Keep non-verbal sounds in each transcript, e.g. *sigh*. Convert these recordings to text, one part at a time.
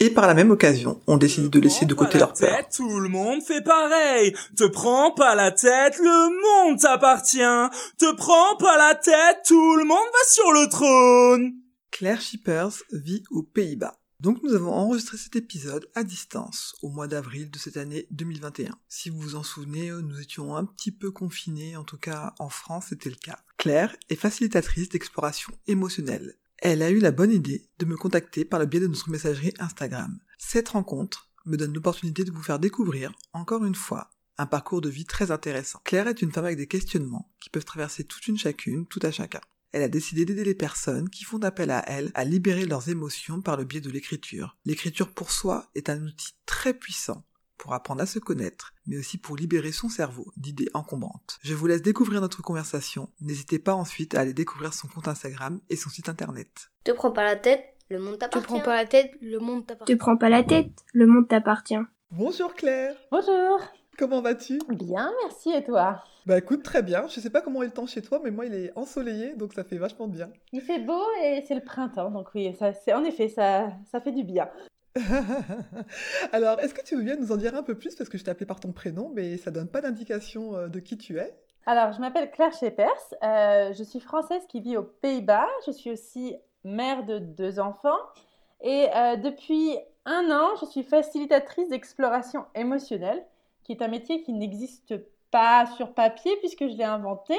Et par la même occasion, on décide de laisser de côté leur peur. Tête, tout le monde fait pareil. Te prends pas la tête, le monde t'appartient. Te prends pas la tête, tout le monde va sur le trône. Claire Shippers vit aux Pays-Bas. Donc nous avons enregistré cet épisode à distance au mois d'avril de cette année 2021. Si vous vous en souvenez, nous étions un petit peu confinés, en tout cas en France c'était le cas. Claire est facilitatrice d'exploration émotionnelle. Elle a eu la bonne idée de me contacter par le biais de notre messagerie Instagram. Cette rencontre me donne l'opportunité de vous faire découvrir, encore une fois, un parcours de vie très intéressant. Claire est une femme avec des questionnements qui peuvent traverser toute une chacune, tout à chacun. Elle a décidé d'aider les personnes qui font appel à elle à libérer leurs émotions par le biais de l'écriture. L'écriture pour soi est un outil très puissant pour apprendre à se connaître, mais aussi pour libérer son cerveau d'idées encombrantes. Je vous laisse découvrir notre conversation. N'hésitez pas ensuite à aller découvrir son compte Instagram et son site internet. Te prends pas la tête, le monde Te t'appartient. prends pas la tête, le monde Te prends pas la tête, le monde t'appartient. Bonjour Claire, Bonjour. comment vas-tu? Bien, merci et toi? Bah écoute, très bien. Je sais pas comment est le temps chez toi, mais moi il est ensoleillé, donc ça fait vachement de bien. Il fait beau et c'est le printemps, donc oui, ça, c'est en effet, ça, ça fait du bien. *laughs* Alors, est-ce que tu veux bien nous en dire un peu plus? Parce que je t'ai appelé par ton prénom, mais ça donne pas d'indication euh, de qui tu es. Alors, je m'appelle Claire Schepers, euh, je suis française qui vit aux Pays-Bas, je suis aussi mère de deux enfants et euh, depuis un an, je suis facilitatrice d'exploration émotionnelle, qui est un métier qui n'existe pas sur papier puisque je l'ai inventé.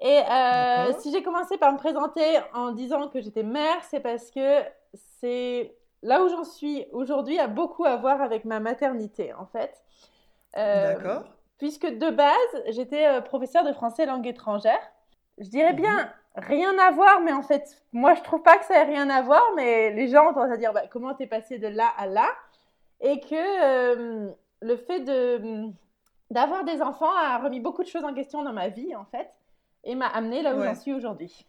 Et euh, si j'ai commencé par me présenter en disant que j'étais mère, c'est parce que c'est là où j'en suis aujourd'hui a beaucoup à voir avec ma maternité en fait. Euh, D'accord. Puisque de base, j'étais euh, professeure de français langue étrangère. Je dirais bien rien à voir, mais en fait, moi je trouve pas que ça ait rien à voir, mais les gens ont tendance à dire bah, comment t'es passé de là à là, et que euh, le fait de d'avoir des enfants a remis beaucoup de choses en question dans ma vie en fait, et m'a amené là où Ouais. j'en suis aujourd'hui.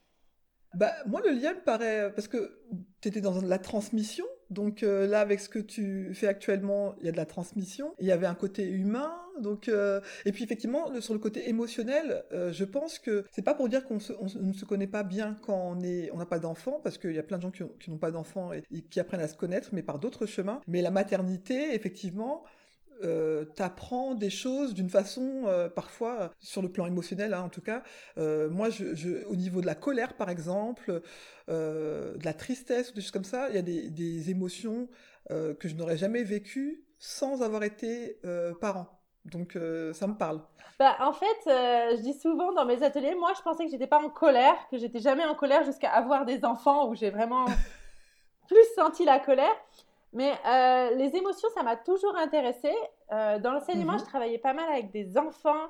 Bah, moi, le lien me paraît. Parce que tu étais dans la transmission, donc euh, là, avec ce que tu fais actuellement, il y a de la transmission. Il y avait un côté humain, donc. euh, Et puis, effectivement, sur le côté émotionnel, euh, je pense que c'est pas pour dire qu'on ne se connaît pas bien quand on est- on n'a pas d'enfants, parce qu'il y a plein de gens qui ont- qui n'ont pas d'enfants et qui apprennent à se connaître, mais par d'autres chemins. Mais la maternité, effectivement. Euh, t'apprends des choses d'une façon euh, parfois sur le plan émotionnel hein, en tout cas. Euh, moi je, je- au niveau de la colère par exemple euh, de la tristesse ou des choses comme ça il y a des, des émotions que je n'aurais jamais vécues sans avoir été parent. Donc euh, ça me parle. Bah, en fait, euh, je dis souvent dans mes ateliers, moi je pensais que j'étais pas en colère, que j'étais jamais en colère jusqu'à avoir des enfants où j'ai vraiment *laughs* plus senti la colère. Mais euh, les émotions, ça m'a toujours intéressée. Euh, dans l'enseignement, Mhm. je travaillais pas mal avec des enfants.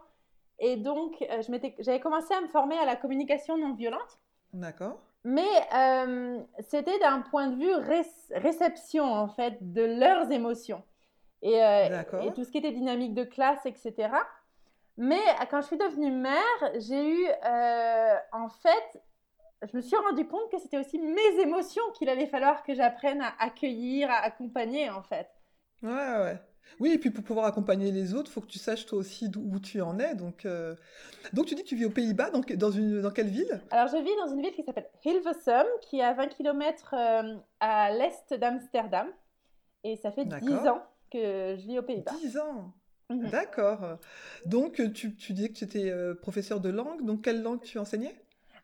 Et donc, euh, j'avais commencé à me former à la communication non violente. d'accord Mais euh, c'était d'un point de vue ré- réception, en fait, de leurs émotions. Et, et tout ce qui était dynamique de classe, etc. Mais quand je suis devenue mère, j'ai eu, en fait, je me suis rendu compte que c'était aussi mes émotions qu'il allait falloir que j'apprenne à accueillir, à accompagner, en fait. ouais ouais oui et puis pour pouvoir accompagner les autres faut que tu saches toi aussi d'où où tu en es donc euh, donc tu dis que tu vis aux Pays-Bas donc dans une dans quelle ville? Alors, je vis dans une ville qui s'appelle Hilversum, qui est à 20 km à l'est d'Amsterdam. Et ça fait 10 D'accord. ans que je vis aux Pays-Bas. 10 ans? Mhm. d'accord donc tu, tu dis que tu étais euh, professeur de langue donc quelle langue tu enseignais?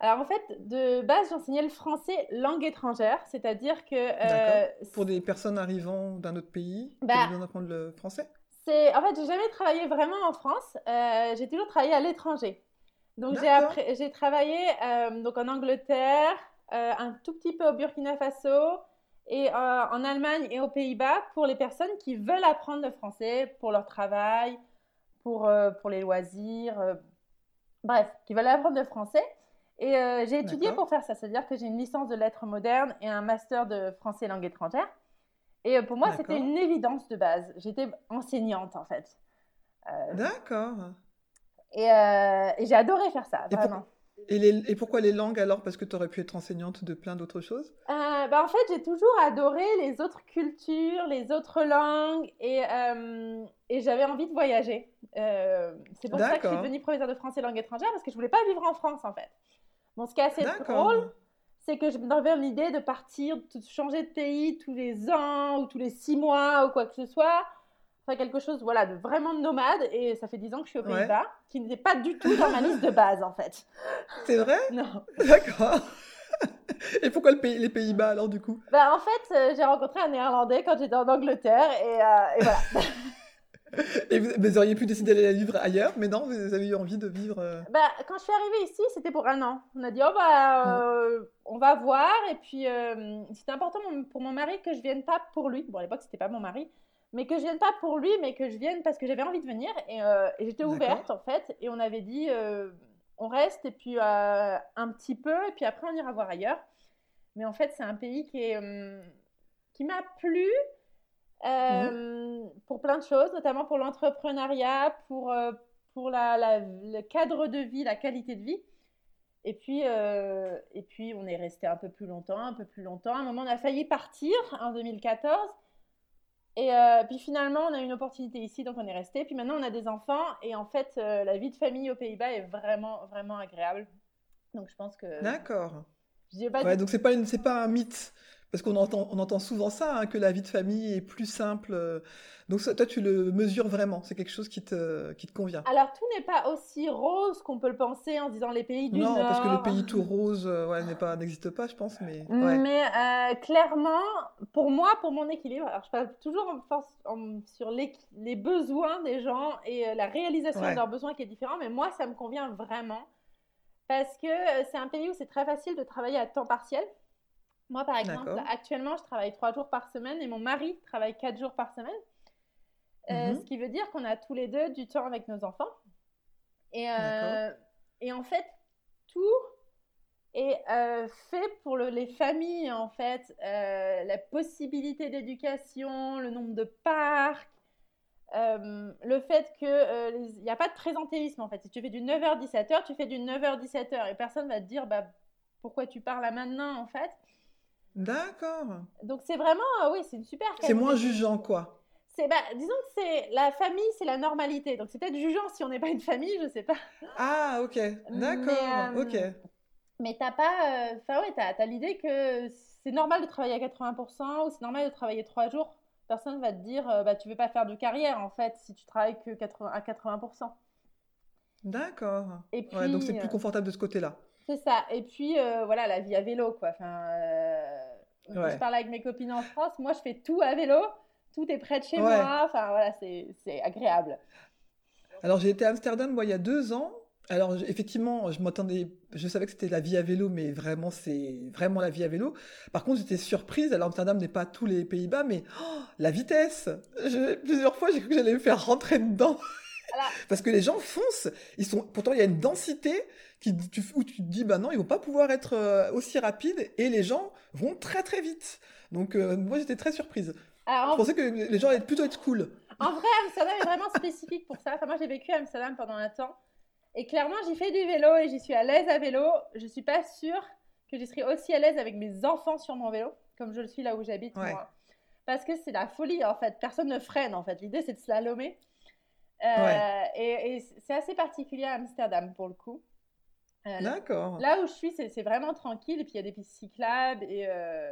Alors en fait, de base, j'enseignais le français langue étrangère, c'est-à-dire que euh. Pour des personnes arrivant d'un autre pays qui Bah, ont besoin d'apprendre le français? c'est en fait, j'ai jamais travaillé vraiment en France. euh, j'ai toujours travaillé à l'étranger. Donc j'ai D'accord. appris- j'ai travaillé euh, donc en Angleterre, un tout petit peu au Burkina Faso et en Allemagne et aux Pays-Bas pour les personnes qui veulent apprendre le français pour leur travail, pour pour les loisirs, bref, qui veulent apprendre le français. Et euh, j'ai étudié pour faire ça, c'est-à-dire que j'ai une licence de lettres modernes et un master de français langue étrangère. Et euh, pour moi, c'était une évidence de base. J'étais enseignante, en fait. Euh, D'accord. et euh, et j'ai adoré faire ça, Et pour- vraiment. Et, les- et pourquoi les langues alors? Parce que tu aurais pu être enseignante de plein d'autres choses? Bah, en fait, j'ai toujours adoré les autres cultures, les autres langues, et, et j'avais envie de voyager. C'est pour ça que je suis devenue professeure de français langue étrangère, parce que je voulais pas vivre en France, en fait. Bon, ce qui est assez drôle, c'est que je m'avais l'idée de partir, de changer de pays tous les ans, ou tous les six mois, ou quoi que ce soit. Enfin, quelque chose, voilà, de vraiment nomade, et ça fait dix ans que je suis aux Ouais. Pays-Bas, qui n'était pas du tout dans ma liste de base, en fait. C'est vrai? *laughs* Non. D'accord. *laughs* Et pourquoi le pays, les Pays-Bas alors du coup? Bah, en fait, euh, j'ai rencontré un néerlandais quand j'étais en Angleterre et, euh, et voilà. *laughs* *laughs* Et vous, vous auriez pu décider d'aller vivre ailleurs, mais non, vous avez eu envie de vivre. euh, bah, quand je suis arrivée ici, c'était pour un an. On a dit, oh bah, euh, on va voir. Et puis, euh, c'était important pour mon mari que je vienne pas pour lui. Bon, à l'époque, c'était pas mon mari. Mais que je vienne pas pour lui, mais que je vienne parce que j'avais envie de venir. Et, et j'étais ouverte, en fait. Et on avait dit, on reste, et puis un petit peu, et puis après, on ira voir ailleurs. Mais en fait, c'est un pays qui est, hum, qui m'a plu. Euh, pour plein de choses, notamment pour l'entrepreneuriat, pour, euh, pour la, la- le cadre de vie, la qualité de vie. Et puis, euh, et puis, on est resté un peu plus longtemps, un peu plus longtemps. À un moment, on a failli partir en 2014. Et puis finalement, on a eu une opportunité ici, donc on est resté. Puis maintenant, on a des enfants. Et en fait, la vie de famille aux Pays-Bas est vraiment, vraiment agréable. Donc je pense que... D'accord. Ouais, donc c'est pas une, pas un mythe, parce qu'on entend, on entend souvent ça, hein, que la vie de famille est plus simple. euh. Donc ça, toi, tu le mesures vraiment. C'est quelque chose qui te, qui te convient. Alors, tout n'est pas aussi rose qu'on peut le penser en disant les pays du non, Nord. parce que le pays tout rose, euh, ouais, n'est pas, n'existe pas, je pense, mais. ouais. Mais euh, clairement, pour moi, pour mon équilibre, alors je parle toujours en force- en- sur les, les besoins des gens et la réalisation Ouais. de leurs besoins qui est différent, mais moi, ça me convient vraiment parce que c'est un pays où c'est très facile de travailler à temps partiel. Moi, par exemple, actuellement, je travaille trois jours par semaine et mon mari travaille quatre jours par semaine. Euh, Mhm. Ce qui veut dire qu'on a tous les deux du temps avec nos enfants. Et, euh, et en fait, tout est euh, fait pour le- les familles, en fait. La possibilité d'éducation, le nombre de parcs, le fait qu'il n'y a pas de présentéisme, en fait. Si tu fais du 9h-17h, tu fais du 9h-17h. Et personne va te dire, bah, pourquoi tu parles là maintenant, en fait. D'accord. Donc c'est vraiment, euh, oui, c'est une super C'est moins jugeant, quoi. C'est, bah, disons que c'est la famille, c'est la normalité. Donc c'est peut-être jugeant si on n'est pas une famille, je sais pas. Ah, ok. D'accord. Mais, euh, Ok. Mais t'as pas, euh, enfin ouais, t'as, t'as l'idée que c'est normal de travailler à 80% ou c'est normal de travailler trois jours. Personne va te dire, euh, bah tu veux pas faire de carrière en fait si tu travailles que 80, à 80%. D'accord. Et puis, Ouais, donc c'est plus euh, confortable de ce côté-là. C'est ça. Et puis, euh, voilà, la vie à vélo, quoi. Enfin, euh, Ouais. je parle avec mes copines en France, moi, je fais tout à vélo. Tout est près de chez Ouais. moi. Enfin, voilà, c'est, agréable. Alors j'ai été à Amsterdam moi il y a deux ans. Alors effectivement, je m'attendais, je savais que c'était la vie à vélo, mais vraiment c'est vraiment la vie à vélo. Par contre, j'étais surprise. Alors Amsterdam n'est pas tous les Pays-Bas, mais oh, la vitesse. Je- plusieurs fois, j'ai cru que j'allais me faire rentrer dedans. Parce que les gens foncent. Ils sont, pourtant il y a une densité qui, tu- où tu te dis bah non, ils vont pas pouvoir être euh, aussi rapides et les gens vont très très vite. Donc euh, moi j'étais très surprise. Alors, Je en, pensais que les gens allaient plutôt être cool. en vrai, Amsterdam est vraiment spécifique pour ça. Enfin, moi, j'ai vécu à Amsterdam pendant un temps. Et clairement, j'y fais du vélo et j'y suis à l'aise à vélo. Je suis pas sûre que je serai aussi à l'aise avec mes enfants sur mon vélo, comme je le suis là où j'habite, Ouais. moi. Parce que c'est la folie, en fait. Personne ne freine, en fait. L'idée, c'est de slalomer. Euh, Ouais. Et, et c'est assez particulier à Amsterdam, pour le coup. Euh, D'accord. Là où je suis, c'est vraiment tranquille. Et puis il y a des pistes cyclables. Et, euh,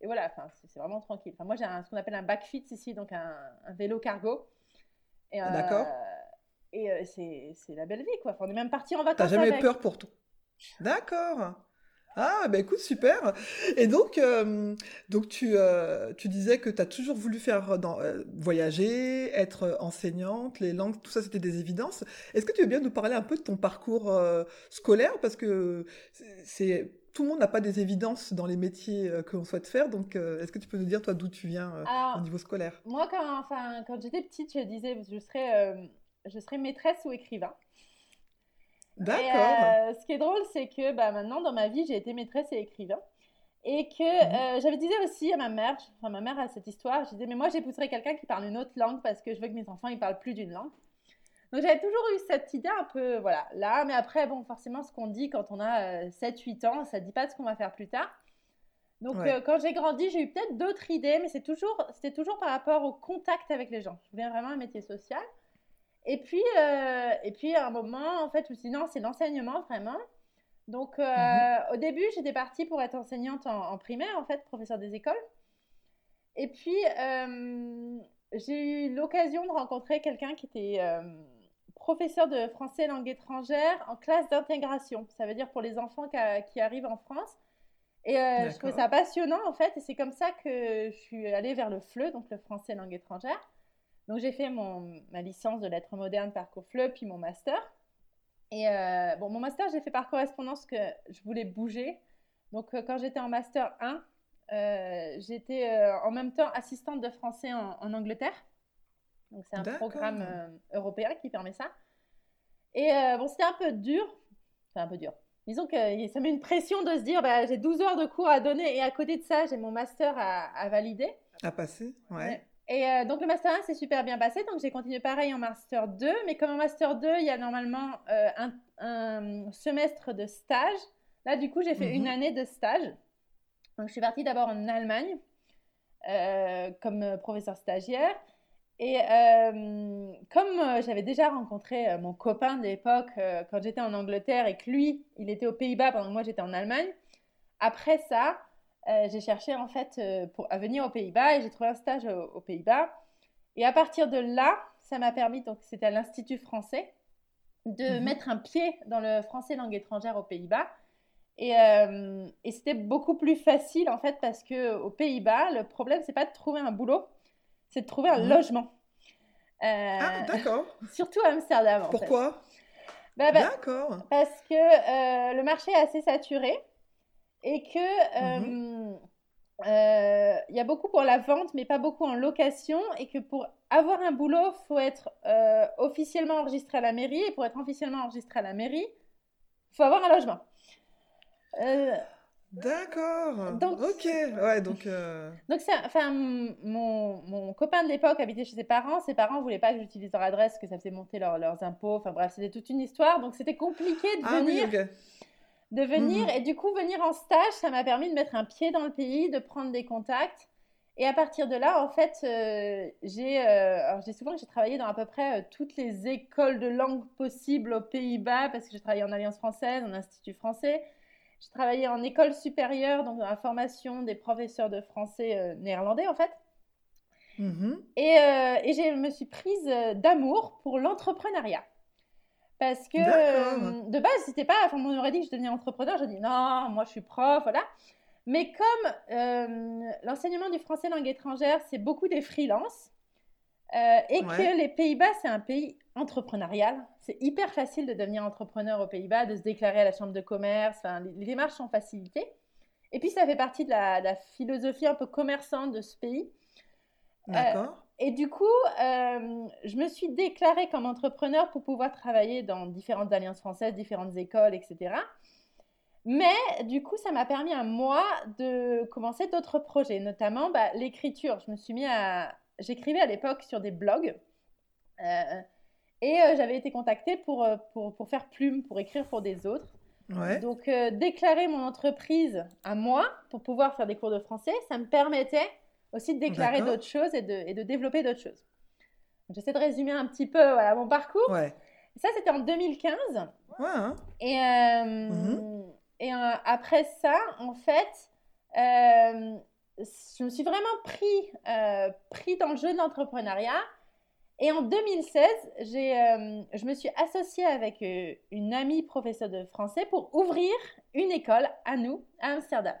et voilà, c'est vraiment tranquille. Enfin, moi, j'ai ce qu'on appelle un backfit ici, donc un, un vélo cargo. Euh, D'accord. Et euh, c'est c'est la belle vie, quoi. Enfin, on est même parti en vacances. T'as jamais avec. peur pour tout. D'accord. Ah, bah écoute, super. Et donc, euh, donc tu, euh, tu disais que tu as toujours voulu faire dans, euh, voyager, être enseignante, les langues, tout ça, c'était des évidences. Est-ce que tu veux bien nous parler un peu de ton parcours scolaire? Parce que c'est- tout le monde n'a pas des évidences dans les métiers que l'on souhaite faire. Donc, est-ce que tu peux nous dire, toi, d'où tu viens Alors, au niveau scolaire? Moi, quand, enfin, quand j'étais petite, je disais je serais, je serais maîtresse ou écrivain. D'accord. euh, ce qui est drôle, c'est que bah, maintenant, dans ma vie, j'ai été maîtresse et écrivain. Et que euh, j'avais dit aussi à ma mère, enfin ma mère a cette histoire, je disais mais moi j'épouserais quelqu'un qui parle une autre langue parce que je veux que mes enfants ils parlent plus d'une langue. Donc j'avais toujours eu cette idée un peu, voilà, là, mais après, bon, forcément, ce qu'on dit quand on a 7-8 ans, ça ne dit pas de ce qu'on va faire plus tard. Donc Ouais. euh, quand j'ai grandi, j'ai eu peut-être d'autres idées, mais c'est toujours, c'était toujours par rapport au contact avec les gens. Je voulais vraiment un métier social. Et puis, euh, et puis à un moment, en fait, je me suis dit non, c'est l'enseignement vraiment. Donc euh, Mhm. au début, j'étais partie pour être enseignante en, en primaire, en fait, professeur des écoles. Et puis, euh, j'ai eu l'occasion de rencontrer quelqu'un qui était professeur de français langue étrangère en classe d'intégration. Ça veut dire pour les enfants qui, a- qui arrivent en France. Et je trouvais ça passionnant, en fait. Et c'est comme ça que je suis allée vers le FLE, donc le français langue étrangère. Donc j'ai fait mon, ma licence de lettres modernes parcours FLE, puis mon master. Et euh, bon, mon master, j'ai fait par correspondance que je voulais bouger. Donc euh, quand j'étais en master 1, euh, j'étais en même temps assistante de français en, en Angleterre. Donc c'est un programme européen qui permet ça. Et bon, c'était un peu dur. Enfin, un peu dur. Disons que ça met une pression de se dire, bah, j'ai 12 heures de cours à donner et à côté de ça, j'ai mon master à, à valider. À passer Ouais. Et euh, donc le Master 1 s'est super bien passé, donc j'ai continué pareil en Master 2, mais comme en Master 2, il y a normalement euh, un, un semestre de stage. Là, du coup, j'ai fait Mhm. une année de stage. Donc je suis partie d'abord en Allemagne euh, comme professeur stagiaire. Et comme j'avais déjà rencontré mon copain de l'époque quand j'étais en Angleterre et que lui, il était aux Pays-Bas pendant que moi j'étais en Allemagne, après ça, euh, j'ai cherché en fait euh, pour, à venir aux Pays-Bas et j'ai trouvé un stage aux, aux Pays-Bas. Et à partir de là, ça m'a permis, donc c'était à l'Institut français, de Mhm. mettre un pied dans le français langue étrangère aux Pays-Bas. Et, euh, et c'était beaucoup plus facile en fait parce que aux Pays-Bas, le problème c'est pas de trouver un boulot, c'est de trouver un Mhm. logement. Ah, d'accord. *laughs* surtout à Amsterdam. en fait. Pourquoi Bah, bah, D'accord. parce que euh, le marché est assez saturé et que Mhm. euh, il y a beaucoup pour la vente, mais pas beaucoup en location, et que pour avoir un boulot, faut être euh, officiellement enregistré à la mairie, et pour être officiellement enregistré à la mairie, faut avoir un logement. Euh, D'accord. Donc- Ok. Ouais, donc. euh, donc, enfin, mon, mon copain de l'époque habitait chez ses parents. Ses parents voulaient pas que j'utilise leur adresse, que ça faisait monter leur- leurs impôts. Enfin bref, c'était toute une histoire. Donc, c'était compliqué de Ah oui, venir. De venir Mhm. et du coup venir en stage ça m'a permis de mettre un pied dans le pays de prendre des contacts et à partir de là en fait euh, j'ai euh, souvent j'ai travaillé dans à peu près euh, toutes les écoles de langue possibles aux Pays-Bas parce que j'ai travaillé en Alliance française en Institut français j'ai travaillé en école supérieure donc dans la formation des professeurs de français euh, néerlandais en fait Mhm. et, et je me suis prise d'amour pour l'entrepreneuriat. Parce que euh, de base, c'était pas. Enfin, on m'aurait dit que je devenais entrepreneur. Je dis non, moi je suis prof, voilà. Mais comme euh, l'enseignement du français langue étrangère, c'est beaucoup des freelances, euh, et Ouais. que les Pays-Bas, c'est un pays entrepreneurial, c'est hyper facile de devenir entrepreneur aux Pays-Bas, de se déclarer à la chambre de commerce. Enfin, les, les démarches sont facilitées. Et puis, ça fait partie de la, de la philosophie un peu commerçante de ce pays. D'accord. Et du coup, euh, je me suis déclarée comme entrepreneur pour pouvoir travailler dans différentes alliances françaises, différentes écoles, etc. Mais du coup, ça m'a permis à moi de commencer d'autres projets, notamment bah, l'écriture. Je me suis mis à... J'écrivais à l'époque sur des blogs. euh, et euh, j'avais été contactée pour, pour, pour faire plume, pour écrire pour des autres. Ouais. Donc, déclarer mon entreprise à moi pour pouvoir faire des cours de français, ça me permettait aussi de déclarer d'autres choses et de, et de développer d'autres choses. J'essaie de résumer un petit peu voilà, mon parcours. Ouais. Ça, c'était en 2015. Ouais. hein. Et, euh, Mhm. et euh, après ça, en fait, euh, je me suis vraiment pris, pris dans le jeu de l'entrepreneuriat. Et en 2016, j'ai, euh, je me suis associée avec une amie professeure de français pour ouvrir une école à nous, à Amsterdam.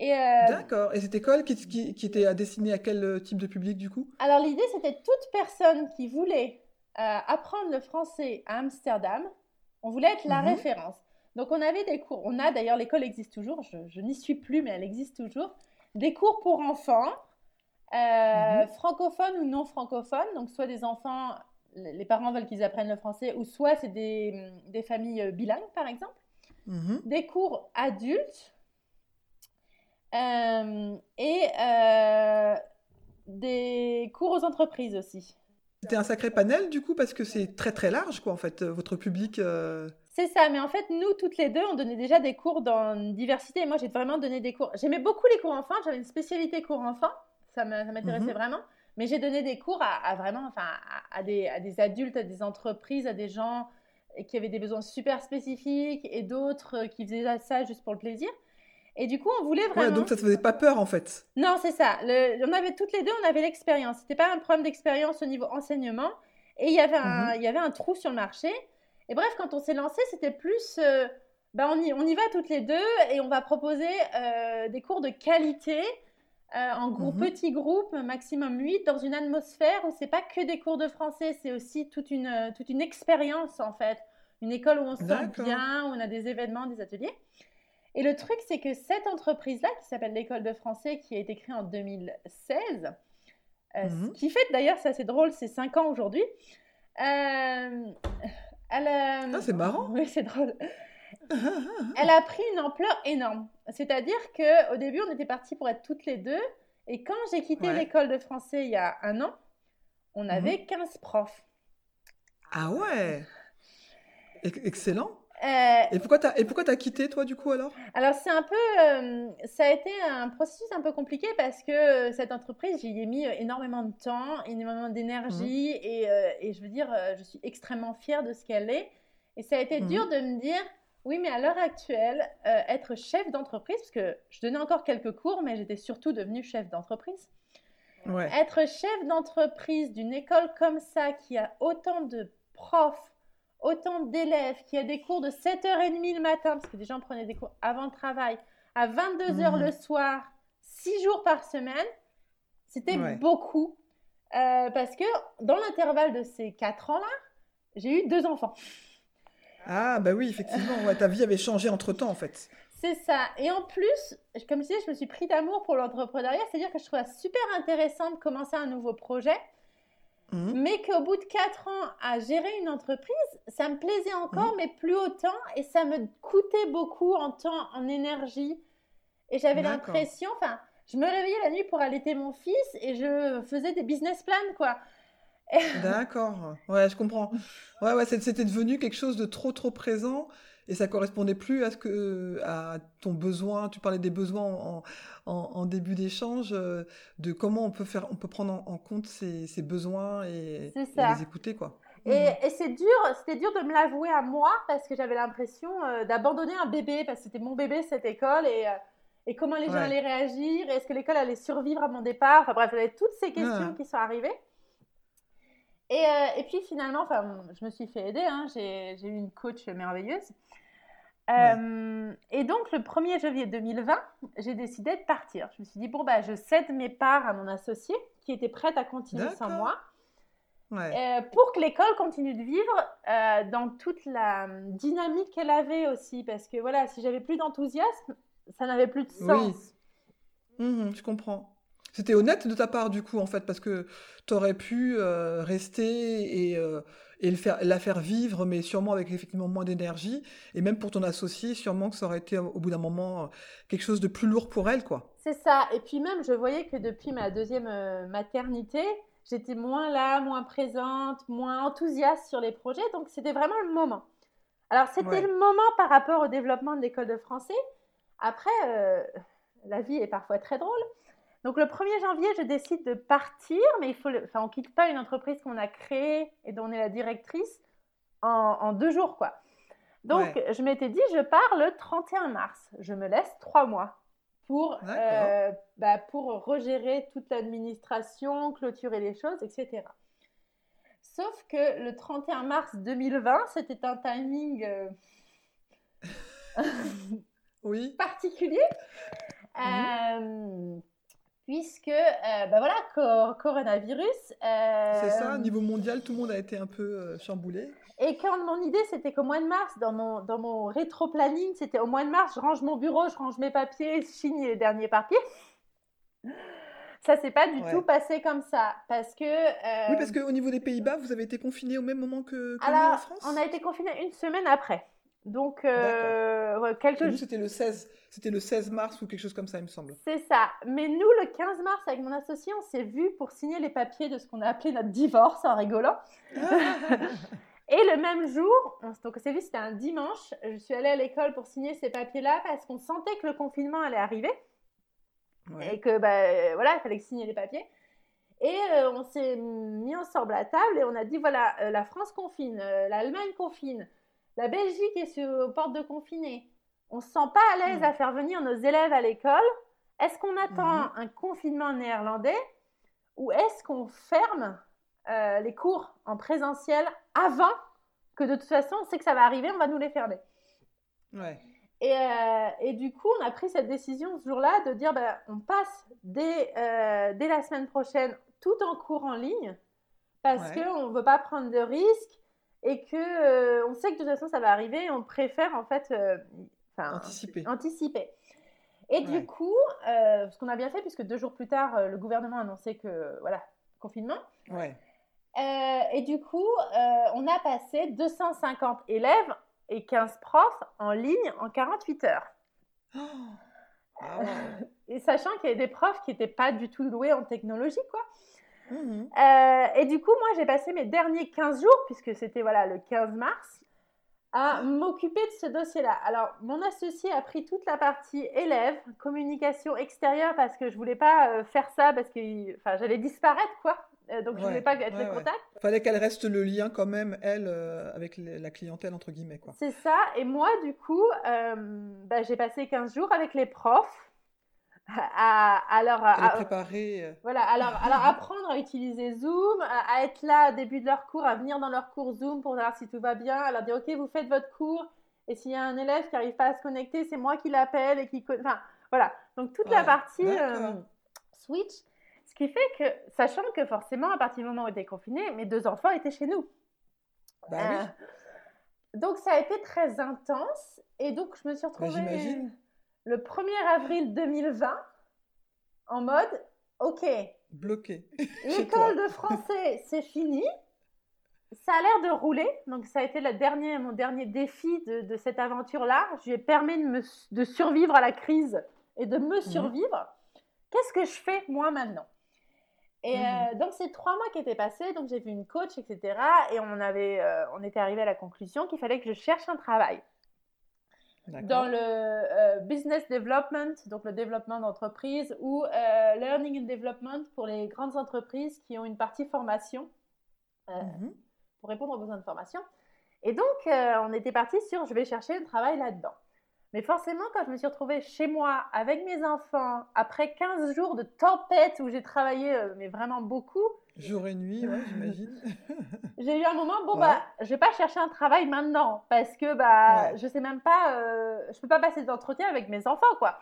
Et euh, D'accord. Et cette école qui, qui, qui était destinée à quel euh, type de public du coup? Alors l'idée, c'était toute personne qui voulait euh, apprendre le français à Amsterdam, on voulait être la Mhm. référence. Donc on avait des cours, on a d'ailleurs, l'école existe toujours, je, je n'y suis plus, mais elle existe toujours, des cours pour enfants, euh, Mhm. francophones ou non francophones, donc soit des enfants, les parents veulent qu'ils apprennent le français, ou soit c'est des, des familles bilingues par exemple, Mhm. des cours adultes, et euh, des cours aux entreprises aussi. C'était un sacré panel du coup parce que c'est très très large quoi en fait euh, votre public. euh, C'est ça, mais en fait, nous, toutes les deux, on donnait déjà des cours dans une diversité. Moi, j'ai vraiment donné des cours. J'aimais beaucoup les cours enfants. J'avais une spécialité cours enfants. Ça m'intéressait Mhm. vraiment. Mais j'ai donné des cours à, à vraiment, enfin, à, à des, à des adultes, à des entreprises, à des gens qui avaient des besoins super spécifiques et d'autres euh, qui faisaient ça juste pour le plaisir. Et du coup, on voulait vraiment. Ouais, donc ça te faisait pas peur en fait. Non, c'est ça. Le- on avait toutes les deux, on avait l'expérience. C'était pas un problème d'expérience au niveau enseignement. Et il y avait un, il y avait un trou sur le marché. Et bref, quand on s'est lancé, c'était plus, euh, bah, on y, on y va toutes les deux et on va proposer euh, des cours de qualité euh, en groupe, Mhm. petits groupes, maximum 8, dans une atmosphère où c'est pas que des cours de français, c'est aussi toute une, toute une expérience en fait. Une école où on se sent bien, où on a des événements, des ateliers. Et le truc, c'est que cette entreprise-là, qui s'appelle l'École de français, qui a été créée en 2016, euh, Mhm. ce qui fait d'ailleurs, c'est assez drôle, c'est 5 ans aujourd'hui. Euh, elle, euh, Ah, c'est marrant. *laughs* Oui, c'est drôle. *laughs* Elle a pris une ampleur énorme. C'est-à-dire que au début, on était partis pour être toutes les deux. Et quand j'ai quitté Ouais. l'école de français il y a un an, on avait 15 profs. Ah ouais. Ex- Excellent. Euh, Et pourquoi t'as et pourquoi t'as quitté toi du coup alors? Alors c'est un peu, euh, ça a été un processus un peu compliqué parce que euh, cette entreprise, j'y ai mis énormément de temps, énormément d'énergie et, euh, et je veux dire, je suis extrêmement fière de ce qu'elle est. Et ça a été dur de me dire, oui, mais à l'heure actuelle, être chef d'entreprise, parce que je donnais encore quelques cours, mais j'étais surtout devenue chef d'entreprise. Ouais. Être chef d'entreprise d'une école comme ça, qui a autant de profs, autant d'élèves, qui a des cours de 7h30 le matin, parce que des gens prenaient des cours avant le travail, à 22h Mhm. le soir, 6 jours par semaine, c'était Ouais. beaucoup. Euh, parce que dans l'intervalle de ces 4 ans-là, j'ai eu deux enfants. Ah bah oui effectivement. Ouais, ta vie avait changé entre temps en fait. C'est ça. Et en plus, comme je disais, je me suis pris d'amour pour l'entrepreneuriat, c'est-à-dire que je trouvais super intéressant de commencer un nouveau projet, Mhm. mais qu'au bout de quatre ans à gérer une entreprise, ça me plaisait encore, mais plus autant, et ça me coûtait beaucoup en temps, en énergie. Et j'avais l'impression, enfin, je me réveillais la nuit pour allaiter mon fils et je faisais des business plans, quoi. D'accord. Ouais, je comprends. Ouais, ouais, c'était devenu quelque chose de trop, trop présent et ça correspondait plus à ce que, à ton besoin. Tu parlais des besoins en, en, en début d'échange, euh, de comment on peut faire, on peut prendre en, en compte ces, ces besoins et, les écouter, quoi. Et, Mhm. et c'est dur, c'était dur de me l'avouer à moi parce que j'avais l'impression euh, d'abandonner un bébé parce que c'était mon bébé cette école et, euh, et comment les gens Ouais. allaient réagir, est-ce que l'école allait survivre à mon départ, enfin bref, j'avais toutes ces questions Ouais. qui sont arrivées. Et, euh, et puis finalement, enfin, je me suis fait aider, hein, j'ai eu une coach merveilleuse. Euh, Et donc le 1er janvier 2020, j'ai décidé de partir. Je me suis dit, bon, bah, je cède mes parts à mon associé qui était prête à continuer sans moi. Ouais. Euh, pour que l'école continue de vivre euh, dans toute la dynamique qu'elle avait aussi. Parce que voilà, si j'avais plus d'enthousiasme, ça n'avait plus de sens. Oui. Mhm, je comprends. C'était honnête de ta part, du coup, en fait, parce que tu aurais pu euh, rester et, euh, et le faire, la faire vivre, mais sûrement avec effectivement moins d'énergie. Et même pour ton associé, sûrement que ça aurait été au bout d'un moment euh, quelque chose de plus lourd pour elle, quoi. C'est ça. Et puis même, je voyais que depuis ma deuxième maternité, j'étais moins là, moins présente, moins enthousiaste sur les projets. Donc c'était vraiment le moment. Alors c'était Ouais. le moment par rapport au développement de l'école de français. Après, la vie est parfois très drôle. Donc le 1er janvier, je décide de partir, mais il faut le... enfin, on quitte pas une entreprise qu'on a créée et dont on est la directrice en, en deux jours, quoi. Donc Ouais. je m'étais dit, je pars le 31 mars. Je me laisse trois mois pour, euh, bah, pour regérer toute l'administration, clôturer les choses, etc. Sauf que le 31 mars 2020, c'était un timing euh, *laughs* Oui. *laughs* particulier. Euh, puisque, euh, bah voilà, co- coronavirus. euh, C'est ça, niveau mondial, tout le monde a été un peu euh, chamboulé. Et quand mon idée, c'était qu'au mois de mars, dans mon, dans mon rétro-planning, c'était au mois de mars, je range mon bureau, je range mes papiers, je signe les derniers papiers. Ça s'est pas du Ouais. tout passé comme ça. Parce que. Oui, parce qu'au niveau des Pays-Bas, vous avez été confinés au même moment que, que nous en alors, France? on a été confinés une semaine après. Donc, euh, ouais, quelques c'était le 16, c'était le 16 mars ou quelque chose comme ça, il me semble. C'est ça. Mais nous, le 15 mars, avec mon associé, on s'est vu pour signer les papiers de ce qu'on a appelé notre divorce en rigolant. *laughs* Et le même jour, on, donc on s'est vu, c'était un dimanche, je suis allée à l'école pour signer ces papiers-là parce qu'on sentait que le confinement allait arriver Ouais. et que, bah, voilà, il fallait signer les papiers. Et euh, on s'est mis ensemble à table et on a dit, voilà, euh, la France confine, euh, l'Allemagne confine, la Belgique est sur, aux portes de confiner. On se sent pas à l'aise Mhm. à faire venir nos élèves à l'école. Est-ce qu'on attend Mhm. un confinement néerlandais ou est-ce qu'on ferme euh, les cours en présentiel avant que de toute façon on sait que ça va arriver, on va nous les fermer? Ouais. Et, euh, et du coup, on a pris cette décision ce jour-là de dire ben, on passe dès, euh, dès la semaine prochaine tout en cours en ligne parce Ouais. qu'on ne veut pas prendre de risques et que euh, on sait que de toute façon ça va arriver et on préfère en fait euh, Anticiper. anticiper. Et Ouais. du coup, euh, ce qu'on a bien fait, puisque deux jours plus tard, le gouvernement a annoncé que, voilà, confinement. Ouais. Et du coup, on a passé 250 élèves et 15 profs en ligne en 48 heures. Oh. Ah. *laughs* Et sachant qu'il y avait des profs qui n'étaient pas du tout doués en technologie, quoi. Mhm. Euh, et du coup, moi, j'ai passé mes derniers 15 jours, puisque c'était voilà, le 15 mars, à m'occuper de ce dossier-là. Alors, mon associé a pris toute la partie élèves, communication extérieure, parce que je voulais pas euh, faire ça, parce que enfin, j'allais disparaître, quoi. Euh, donc, je Ouais, voulais pas être ouais, les ouais. contacts. Fallait qu'elle reste le lien quand même, elle, euh, avec la clientèle, entre guillemets, quoi. C'est ça. Et moi, du coup, euh, bah, j'ai passé 15 jours avec les profs à, à leur... À- euh, Voilà, alors, alors apprendre à utiliser Zoom, à, à être là au début de leur cours, à venir dans leur cours Zoom pour voir si tout va bien, à leur dire ok, vous faites votre cours, et s'il y a un élève qui n'arrive pas à se connecter, c'est moi qui l'appelle et qui. Enfin, voilà. Donc toute la partie euh, Switch, ce qui fait que, sachant que forcément, à partir du moment où on était confinés, mes deux enfants étaient chez nous. Bah oui. Euh, donc ça a été très intense, et donc je me suis retrouvée Bah, j'imagine. Le 1er avril 2020 en mode ok. Bloqué. *laughs* L'école de français, c'est fini. Ça a l'air de rouler. Donc, ça a été la dernière, mon dernier défi de, de cette aventure-là. Je lui ai permis de, me, de survivre à la crise et de me survivre. Qu'est-ce que je fais, moi, maintenant? Et Mhm. euh, donc, ces trois mois qui étaient passés, donc j'ai vu une coach, etc. Et on, avait, euh, on était arrivé à la conclusion qu'il fallait que je cherche un travail. Dans le euh, business development, donc le développement d'entreprise, ou euh, learning and development pour les grandes entreprises qui ont une partie formation euh, Mhm. pour répondre aux besoins de formation. Et donc, on était parti sur je vais chercher un travail là-dedans. Mais forcément, quand je me suis retrouvée chez moi avec mes enfants, après 15 jours de tempête où j'ai travaillé, euh, mais vraiment beaucoup, Jour et nuit, ouais, j'imagine. *laughs* j'ai eu un moment, bon, Ouais. bah, je vais pas chercher un travail maintenant parce que, bah, Ouais. je sais même pas, euh, je peux pas passer d'entretien avec mes enfants, quoi.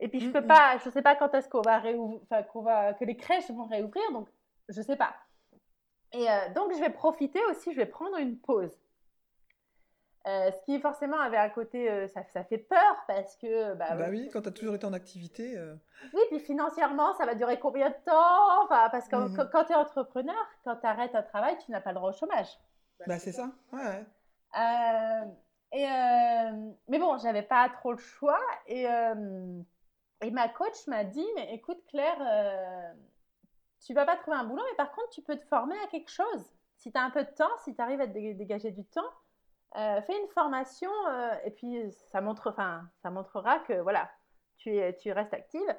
Et puis, je peux Mm, mm. pas, je sais pas quand est-ce qu'on va réouvrir, va, que les crèches vont réouvrir, donc, je sais pas. Et euh, donc, je vais profiter aussi, je vais prendre une pause. Euh, ce qui forcément avait un côté, euh, ça, ça fait peur parce que, bah, bah oui, quand t'as toujours été en activité. euh, oui, puis financièrement, ça va durer combien de temps? Enfin, parce que Mhm. quand, quand tu es entrepreneur, quand tu arrêtes un travail, tu n'as pas le droit au chômage. Bah c'est ça. Ouais. et mais bon, j'avais pas trop le choix. Et, et ma coach m'a dit Mais écoute, Claire, tu vas pas trouver un boulot, mais par contre, tu peux te former à quelque chose. Si tu as un peu de temps, si tu arrives à te dé- dégager du temps, euh, fais une formation euh, et puis ça, montre, enfin, ça montrera que voilà, tu, es, tu restes active.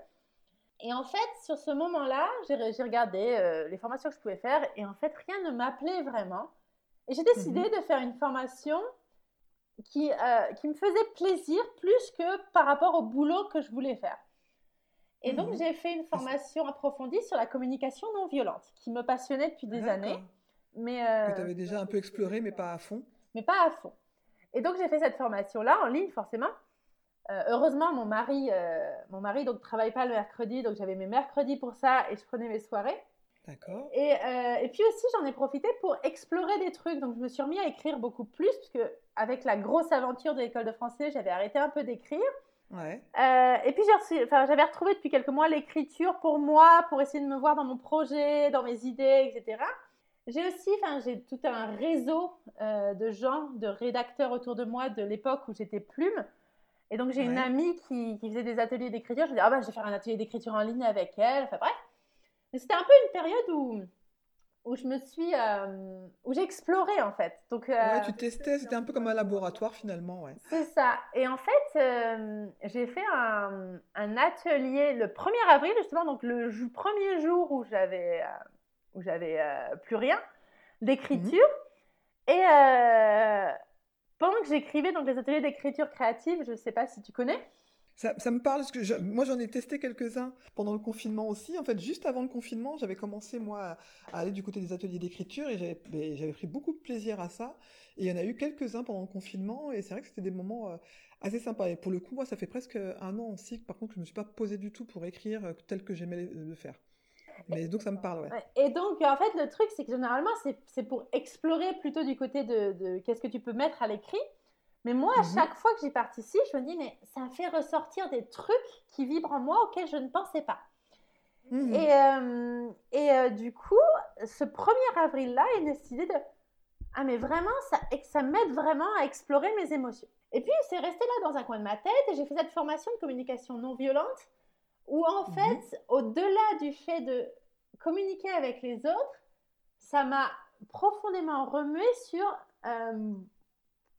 Et en fait, sur ce moment-là, j'ai regardé euh, les formations que je pouvais faire et en fait, rien ne m'appelait vraiment. Et j'ai décidé de faire une formation qui, qui me faisait plaisir plus que par rapport au boulot que je voulais faire. Et donc, Mhm. j'ai fait une formation approfondie sur la communication non violente, qui me passionnait depuis des années, mais, Que t'avais déjà un peu exploré, mais pas à fond. Mais pas à fond. Et donc, j'ai fait cette formation-là en ligne, forcément. Euh, heureusement, mon mari, euh, mon mari donc travaille pas le mercredi, donc j'avais mes mercredis pour ça et je prenais mes soirées. D'accord. Et, euh, et puis aussi, j'en ai profité pour explorer des trucs. Donc, je me suis remis à écrire beaucoup plus, puisque avec la grosse aventure de l'école de français, j'avais arrêté un peu d'écrire. Ouais. Euh, et puis, j'ai reçu- enfin, j'avais retrouvé depuis quelques mois l'écriture pour moi, pour essayer de me voir dans mon projet, dans mes idées, etc. j'ai aussi, enfin, j'ai tout un réseau euh, de gens, de rédacteurs autour de moi de l'époque où j'étais plume. Et donc, j'ai une amie qui, qui faisait des ateliers d'écriture. Je dis, ah bah, je vais faire un atelier d'écriture en ligne avec elle. Enfin, bref. Mais c'était un peu une période où, où je me suis, euh, où j'ai exploré, en fait. Donc, euh, Ouais, tu testais, c'était un peu comme un laboratoire finalement, ouais. c'est ça. Et en fait, j'ai fait un, un atelier le 1er avril, justement, donc le premier jour où j'avais où j'avais euh, plus rien d'écriture. Et euh, pendant que j'écrivais donc les ateliers d'écriture créative, je ne sais pas si tu connais. Ça, ça me parle, parce que je- moi j'en ai testé quelques-uns pendant le confinement aussi. En fait, juste avant le confinement, j'avais commencé moi à, aller du côté des ateliers d'écriture et j'avais j'avais pris beaucoup de plaisir à ça. Et il y en a eu quelques-uns pendant le confinement et c'est vrai que c'était des moments euh, assez sympas. Et pour le coup, moi, ça fait presque un an aussi que par contre, je ne me suis pas posé du tout pour écrire tel que j'aimais le faire. Mais donc ça me parle, ouais. Et donc, en fait, le truc, c'est que généralement, c'est pour explorer plutôt du côté de, de qu'est-ce que tu peux mettre à l'écrit. Mais moi, à Mhm. chaque fois que j'y participe, je me dis, mais ça fait ressortir des trucs qui vibrent en moi auxquels je ne pensais pas. Mhm. Et, euh, et euh, du coup, ce 1er avril-là, il a décidé de Ah, mais vraiment, ça, ça m'aide vraiment à explorer mes émotions. Et puis, c'est resté là dans un coin de ma tête et j'ai fait cette formation de communication non violente où, en Mhm. fait, au-delà du fait de communiquer avec les autres, ça m'a profondément remué sur, euh,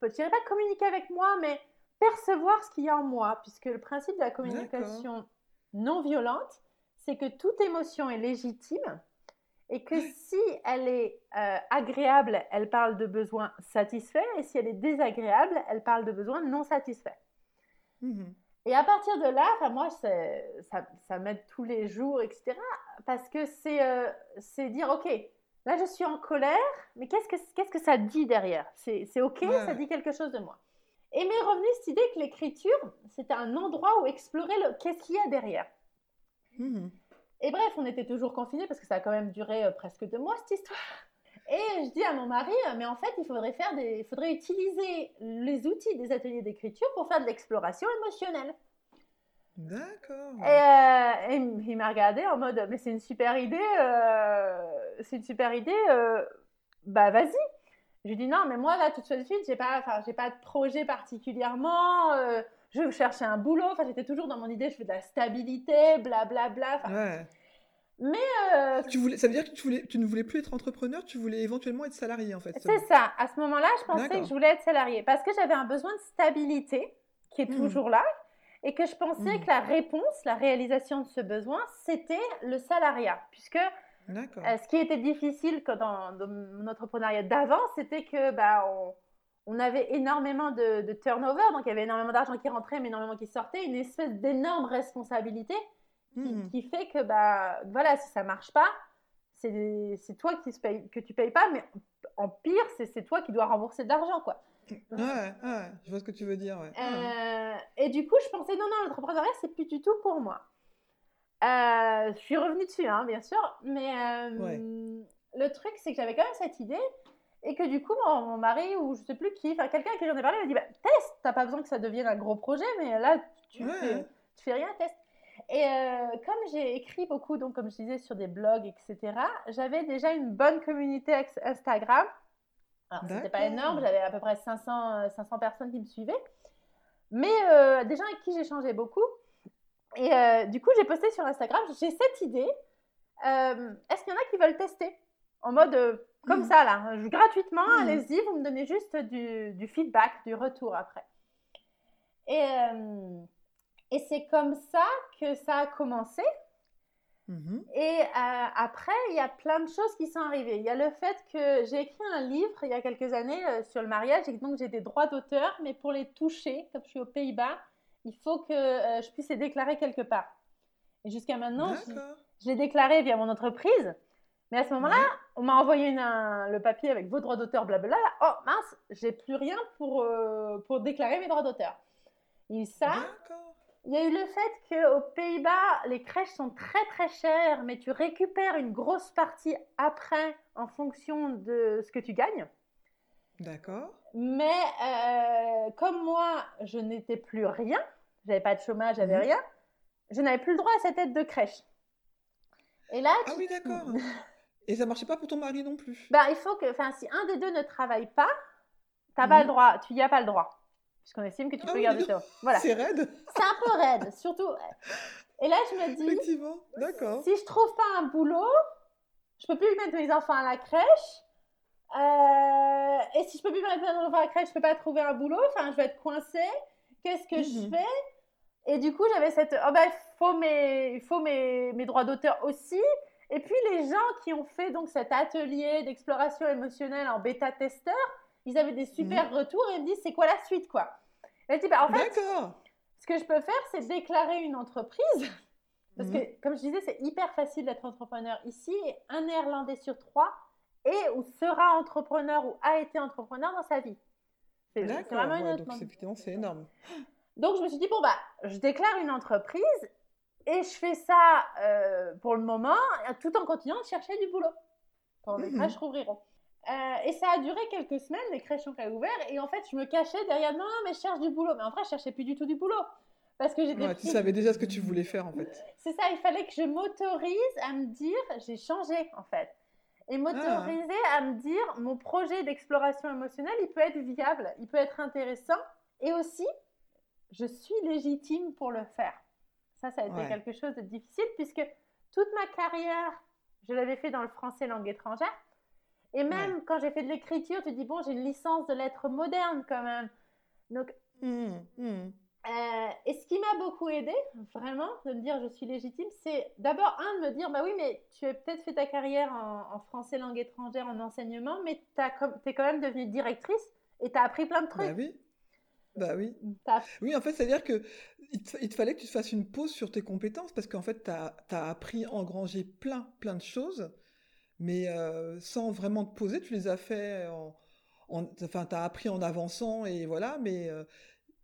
je dirais pas communiquer avec moi, mais percevoir ce qu'il y a en moi, puisque le principe de la communication non violente, c'est que toute émotion est légitime et que si elle est euh, agréable, elle parle de besoins satisfaits, et si elle est désagréable, elle parle de besoins non satisfaits. Mhm. Et à partir de là, enfin moi, ça, ça m'aide tous les jours, etc. Parce que c'est euh, c'est dire, ok, là je suis en colère, mais qu'est-ce que, qu'est-ce que ça dit derrière? C'est ok, Ouais. ça dit quelque chose de moi. Et m'est revenue cette idée que l'écriture, c'était un endroit où explorer le qu'est-ce qu'il y a derrière. Mhm. Et bref, on était toujours confinés parce que ça a quand même duré euh, presque deux mois cette histoire. Et je dis à mon mari, euh, mais en fait, il faudrait, faire des... il faudrait utiliser les outils des ateliers d'écriture pour faire de l'exploration émotionnelle. D'accord. Et, euh, et il m'a regardé en mode, mais c'est une super idée, euh, c'est une super idée, euh, bah vas-y. Je lui dis non, mais moi là tout de suite, j'ai pas, j'ai pas de projet particulièrement. je chercher un boulot. Enfin j'étais toujours dans mon idée, je veux de la stabilité, blablabla. Ouais. Euh, Tu voulais, ça veut dire que tu, voulais, tu ne voulais plus être entrepreneur, tu voulais éventuellement être salarié en fait. C'est ça. À ce moment-là, je pensais que je voulais être salariée parce que j'avais un besoin de stabilité qui est Mhm. toujours là et que je pensais Mhm. que la réponse, la réalisation de ce besoin, c'était le salariat. Puisque euh, ce qui était difficile que dans, dans mon entrepreneuriat d'avant, c'était que bah, on, on avait énormément de, de turnover, donc il y avait énormément d'argent qui rentrait, mais énormément qui sortait, une espèce d'énorme responsabilité qui, Mhm. qui fait que bah voilà si ça marche pas c'est c'est toi qui se paye, que tu payes pas mais en pire c'est c'est toi qui dois rembourser de l'argent quoi Ouais, ouais, je vois ce que tu veux dire. Ouais. Euh, et du coup je pensais non non l'entrepreneuriat c'est plus du tout pour moi Euh, je suis revenue dessus hein, bien sûr mais euh, Ouais. le truc c'est que j'avais quand même cette idée et que du coup mon, mon mari ou je sais plus qui enfin quelqu'un à qui j'en ai parlé m'a dit bah, teste t'as pas besoin que ça devienne un gros projet mais là tu Ouais. fais tu fais rien, teste. Et euh, comme j'ai écrit beaucoup, donc comme je disais, sur des blogs, etc., j'avais déjà une bonne communauté Instagram. Alors, c'était pas énorme, j'avais à peu près 500, euh, 500 personnes qui me suivaient. Mais euh, des gens avec qui j'échangeais beaucoup. Et euh, du coup, j'ai posté sur Instagram, j'ai cette idée. euh, Est-ce qu'il y en a qui veulent tester? En mode, euh, comme Mhm. ça, là, je- gratuitement, Mhm. allez-y, vous me donnez juste du, du feedback, du retour après. Et, euh, et c'est comme ça que ça a commencé. Mhm. Et euh, après, il y a plein de choses qui sont arrivées. Il y a le fait que j'ai écrit un livre il y a quelques années euh, sur le mariage et donc j'ai des droits d'auteur, mais pour les toucher, comme je suis aux Pays-Bas, il faut que euh, je puisse les déclarer quelque part. Et jusqu'à maintenant, je, je l'ai déclaré via mon entreprise. Mais à ce moment-là, Ouais. on m'a envoyé une- un- le papier avec vos droits d'auteur, blablabla. Oh mince, j'ai plus rien pour, pour déclarer mes droits d'auteur. Et ça, D'accord. Il y a eu le fait qu'aux Pays-Bas, les crèches sont très très chères, mais tu récupères une grosse partie après en fonction de ce que tu gagnes. D'accord. Mais euh, comme moi, je n'étais plus rien, j'avais pas de chômage, j'avais Mhm. rien, je n'avais plus le droit à cette aide de crèche. Et là, Ah tu- oui, d'accord. Et ça marchait pas pour ton mari non plus. Ben, il faut que, enfin, si un des deux ne travaille pas, t'as pas Mhm. le droit, tu y as pas le droit. Puisqu'on estime que tu Ah peux oui, garder ça. Voilà. C'est raide, C'est un peu raide, surtout. Et là, je me dis, effectivement. D'accord. si je trouve pas un boulot, je peux plus mettre mes enfants à la crèche. Euh, et si je peux plus mettre mes enfants à la crèche, je peux pas trouver un boulot. Enfin, je vais être coincée. Qu'est-ce que je Mhm. fais? Et du coup, j'avais cette. Oh ben, il faut mes, faut mes, mes droits d'auteur aussi. Et puis, les gens qui ont fait donc cet atelier d'exploration émotionnelle en bêta-testeur, ils avaient des super retours et ils me disent c'est quoi la suite, quoi? Et je dis, bah, en fait, ce que je peux faire, c'est déclarer une entreprise. *laughs* Parce Mhm. que, comme je disais, c'est hyper facile d'être entrepreneur ici. Un néerlandais sur trois est ou sera entrepreneur ou a été entrepreneur dans sa vie. C'est vraiment une ouais, autre donc c'est- énorme. *gasps* Donc, je me suis dit, bon, bah, je déclare une entreprise et je fais ça euh, pour le moment, tout en continuant de chercher du boulot. Quand les crèches rouvriront. Euh, et ça a duré quelques semaines, les crèches ont ouvert, et en fait, je me cachais derrière, non, mais je cherche du boulot. Mais en vrai, je cherchais plus du tout du boulot. Parce que j'étais Ouais, tu savais déjà ce que tu voulais faire en fait. c'est ça, il fallait que je m'autorise à me dire, j'ai changé en fait. Et m'autoriser à me dire, mon projet d'exploration émotionnelle, il peut être viable, il peut être intéressant. Et aussi, je suis légitime pour le faire. Ça, ça a été Ouais. quelque chose de difficile puisque toute ma carrière, je l'avais fait dans le français langue étrangère. Et même quand j'ai fait de l'écriture, tu dis, bon, j'ai une licence de lettres modernes quand même. Donc, Hum, hum. euh, et ce qui m'a beaucoup aidé, vraiment, de me dire je suis légitime, c'est d'abord, un, de me dire bah oui, mais tu as peut-être fait ta carrière en, en français langue étrangère, en enseignement, mais tu es quand même devenue directrice et tu as appris plein de trucs. Bah oui. Bah oui. Oui, en fait, c'est-à-dire que il te, il te fallait que tu te fasses une pause sur tes compétences parce qu'en fait, tu as, appris à engranger plein, plein de choses, mais euh, sans vraiment te poser, tu les as fait en. en- enfin, tu as appris en avançant et voilà, mais euh,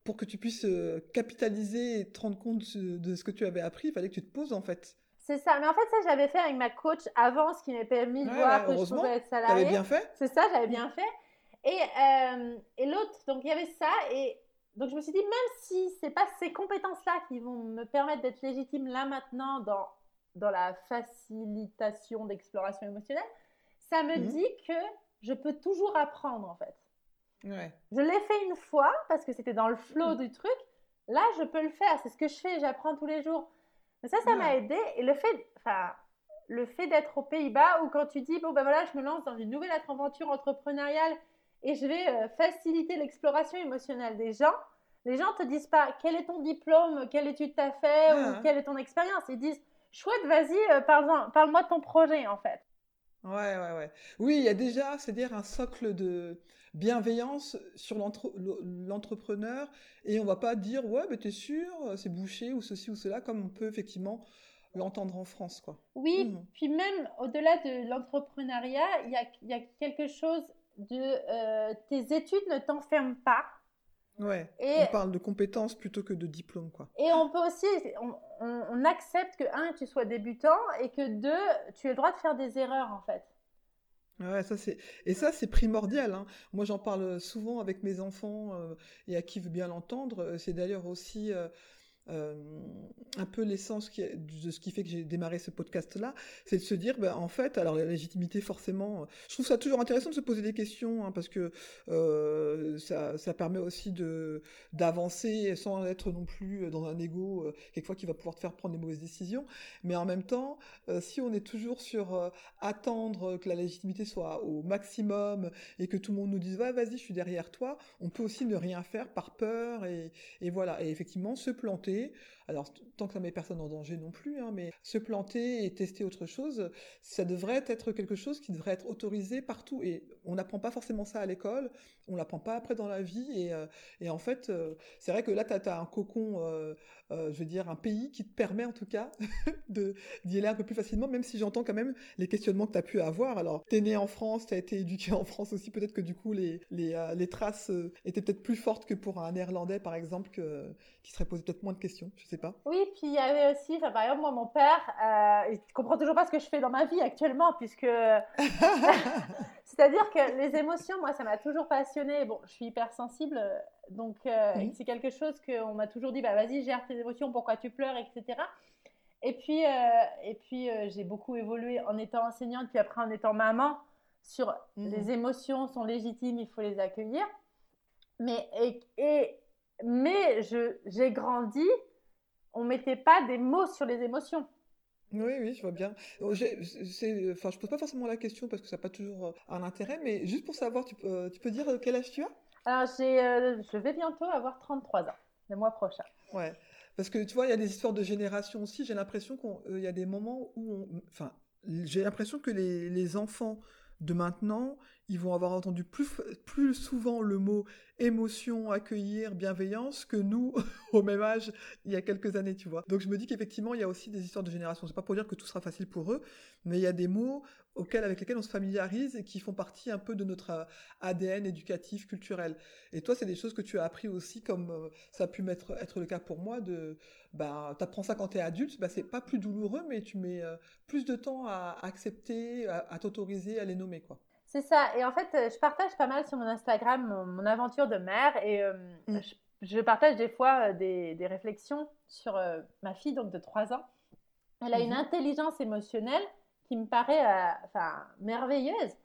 pour que tu puisses euh, capitaliser et te rendre compte de, ce que tu avais appris, il fallait que tu te poses en fait. C'est ça, mais en fait, ça, j'avais fait avec ma coach avant, ce qui m'a permis de Ouais, voir ouais, que je pouvais être salariée. bien fait C'est ça, j'avais bien fait. Et, et l'autre, donc il y avait ça, et donc je me suis dit, même si c'est pas ces compétences-là qui vont me permettre d'être légitime là maintenant dans, dans la facilitation d'exploration émotionnelle, ça me Mhm. dit que je peux toujours apprendre en fait. Ouais. Je l'ai fait une fois parce que c'était dans le flow Mhm. du truc. Là, je peux le faire. C'est ce que je fais. J'apprends tous les jours. Mais ça, ça m'a Ouais. aidé. Et le fait, enfin, le fait d'être aux Pays-Bas où quand tu dis bon ben voilà, je me lance dans une nouvelle aventure entrepreneuriale et je vais euh, faciliter l'exploration émotionnelle des gens. Les gens te disent pas quel est ton diplôme, quelle étude t'as fait Ah. ou quelle est ton expérience? Ils disent chouette, vas-y, euh, parle-moi de ton projet en fait. Ouais, ouais, ouais. Oui, il y a déjà, c'est-à-dire un socle de bienveillance sur l'entre- l'entrepreneur et on va pas dire ouais, mais t'es sûr, c'est bouché ou ceci ou cela, comme on peut effectivement l'entendre en France, quoi. Oui, Mhm. puis même au-delà de l'entrepreneuriat, il y a, il y a quelque chose de euh, tes études ne t'enferment pas. Ouais. Et- On parle de compétences plutôt que de diplôme, quoi. Et on peut aussi, on, on- on accepte que, un, tu sois débutant et que, deux, tu as le droit de faire des erreurs, en fait. Ouais, ça c'est et ça c'est primordial. Hein. Moi j'en parle souvent avec mes enfants euh, et à qui veut bien l'entendre. C'est d'ailleurs aussi euh, euh, un peu l'essence de ce qui fait que j'ai démarré ce podcast-là, c'est de se dire, ben, en fait, alors la légitimité forcément, je trouve ça toujours intéressant de se poser des questions hein, parce que euh, ça, permet aussi d'avancer sans être non plus dans un ego euh, quelquefois qui va pouvoir te faire prendre des mauvaises décisions. Mais en même temps, euh, si on est toujours sur euh, attendre que la légitimité soit au maximum et que tout le monde nous dise ouais, vas-y je suis derrière toi on peut aussi ne rien faire par peur et voilà et effectivement se planter alors tant que ça met personne en danger non plus hein, mais se planter et tester autre chose ça devrait être quelque chose qui devrait être autorisé partout. Et on n'apprend pas forcément ça à l'école on l'apprend pas après dans la vie. Et, euh, en fait euh, c'est vrai que là tu as, un cocon euh, je veux dire un pays qui te permet en tout cas *laughs* d'y aller un peu plus facilement même si j'entends quand même les questionnements que tu as pu avoir. Alors, tu es né en France, tu as été éduqué en France aussi, peut-être que du coup, les, traces étaient peut-être plus fortes que pour un néerlandais, par exemple, qui serait posé peut-être moins de je sais pas. Oui, puis il y avait aussi, enfin, par exemple, moi, mon père, euh, il comprend toujours pas ce que je fais dans ma vie actuellement, puisque. *laughs* C'est-à-dire que les émotions, moi, ça m'a toujours passionnée. Bon, je suis hypersensible, donc euh, c'est quelque chose qu'on m'a toujours dit bah, vas-y, gère tes émotions, pourquoi tu pleures, etc. Et puis, euh, et puis euh, j'ai beaucoup évolué en étant enseignante, puis après en étant maman, sur Mhm. les émotions sont légitimes, il faut les accueillir. Mais, et, et- mais je, j'ai grandi, on mettait pas des mots sur les émotions. Oui, oui, je vois bien. Oh, j'ai- c'est, enfin, je pose pas forcément la question parce que ça n'a pas toujours euh, un intérêt, mais juste pour savoir, tu, peux- euh, tu peux dire euh, quel âge tu as? Alors, j'ai, euh, je vais bientôt avoir 33 ans, le mois prochain. Ouais. Parce que tu vois, il y a des histoires de génération aussi. J'ai l'impression qu'il y a des moments où on, enfin, j'ai l'impression que les, les enfants de maintenant, ils vont avoir entendu plus, souvent le mot émotion, accueillir, bienveillance que nous, *laughs* au même âge, il y a quelques années, tu vois. Donc je me dis qu'effectivement, il y a aussi des histoires de génération. C'est pas pour dire que tout sera facile pour eux, mais il y a des mots auxquels, avec lesquels on se familiarise et qui font partie un peu de notre euh, ADN éducatif, culturel. Et toi, c'est des choses que tu as appris aussi, comme euh, ça a pu être le cas pour moi, de, bah, t'apprends ça quand t'es adulte, bah, c'est pas plus douloureux, mais tu mets euh, plus de temps à accepter, à, à t'autoriser, à les nommer, quoi. C'est ça. Et en fait, je partage pas mal sur mon Instagram mon, mon aventure de mère et euh, Mm. je, je partage des fois des, des réflexions sur euh, ma fille, donc de 3 ans. Elle a une Mhm. intelligence émotionnelle qui me paraît euh, enfin, merveilleuse.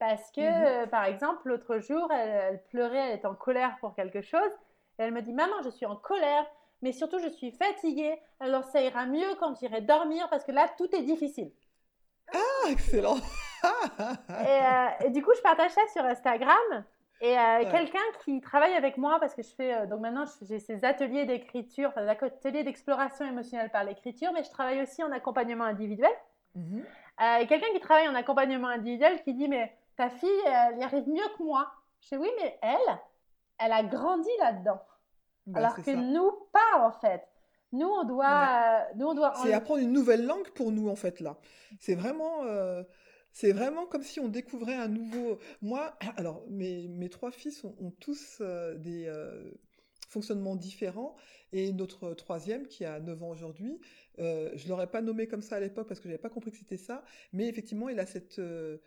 Parce que, Mhm. euh, par exemple, l'autre jour, elle, elle pleurait, elle était en colère pour quelque chose. Et elle me dit, maman, je suis en colère, mais surtout, je suis fatiguée. Alors, ça ira mieux quand j'irai dormir parce que là, tout est difficile. Ah, excellent! Et, euh, et du coup, je partage ça sur Instagram. Et euh, Ouais. quelqu'un qui travaille avec moi, parce que je fais, euh, donc maintenant, j'ai ces ateliers d'écriture, enfin, des ateliers d'exploration émotionnelle par l'écriture, mais je travaille aussi en accompagnement individuel. Mhm. Euh, quelqu'un qui travaille en accompagnement individuel qui dit, mais ta fille, elle y arrive mieux que moi. Je dis, oui, mais elle, elle a grandi là-dedans. Bah, alors que ça. nous, pas en fait. Nous, on doit, euh, nous, on doit. C'est apprendre une nouvelle langue pour nous, en fait, là. C'est vraiment, euh, c'est vraiment comme si on découvrait un nouveau. Moi, alors, mes, mes trois fils ont, ont tous euh, des fonctionnements différents. Et notre troisième, qui a 9 ans aujourd'hui, euh, je l'aurais pas nommé comme ça à l'époque parce que je n'avais pas compris que c'était ça. Mais effectivement, il a cette euh,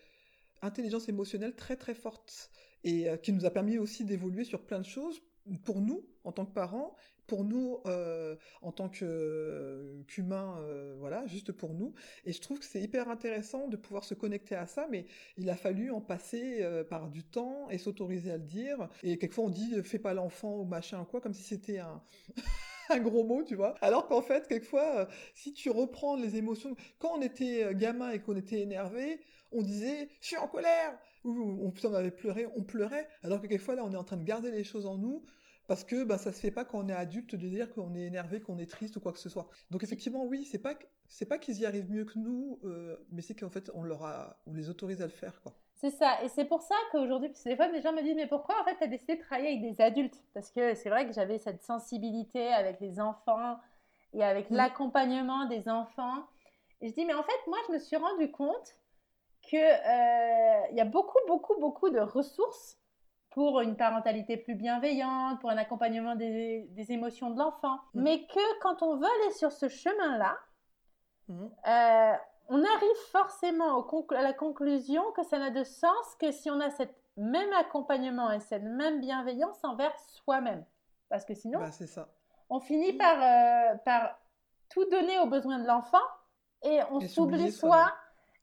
intelligence émotionnelle très, très forte. Et euh, qui nous a permis aussi d'évoluer sur plein de choses pour nous, en tant que parents, pour nous, euh, en tant que, euh, qu'humains, euh, voilà, juste pour nous. Et je trouve que c'est hyper intéressant de pouvoir se connecter à ça, mais il a fallu en passer euh, par du temps et s'autoriser à le dire. Et quelquefois on dit fais pas l'enfant ou machin ou quoi, comme si c'était un. *laughs* un gros mot, tu vois. Alors qu'en fait, quelquefois, si tu reprends les émotions, quand on était gamin et qu'on était énervé, on disait je suis en colère, ou on avait pleuré, on pleurait. Alors que quelquefois là, on est en train de garder les choses en nous parce que bah, ça se fait pas quand on est adulte de dire qu'on est énervé, qu'on est triste ou quoi que ce soit. Donc effectivement, oui, c'est pas c'est pas qu'ils y arrivent mieux que nous, euh, mais c'est qu'en fait on leur a, on les autorise à le faire quoi. C'est ça, et c'est pour ça qu'aujourd'hui, parce que des fois, les gens me disent, mais pourquoi en fait tu as décidé de travailler avec des adultes? Parce que c'est vrai que j'avais cette sensibilité avec les enfants et avec l'accompagnement des enfants. Et je dis, mais en fait, moi, je me suis rendu compte que euh, y a beaucoup, beaucoup, beaucoup de ressources pour une parentalité plus bienveillante, pour un accompagnement des, des émotions de l'enfant. Mhm. Mais que quand on veut aller sur ce chemin-là, Mhm. euh, on arrive forcément au à la conclusion que ça n'a de sens que si on a cet même accompagnement et cette même bienveillance envers soi-même. Parce que sinon, Bah, ça. on finit par, euh, par tout donner aux besoins de l'enfant et on s'oublie soi.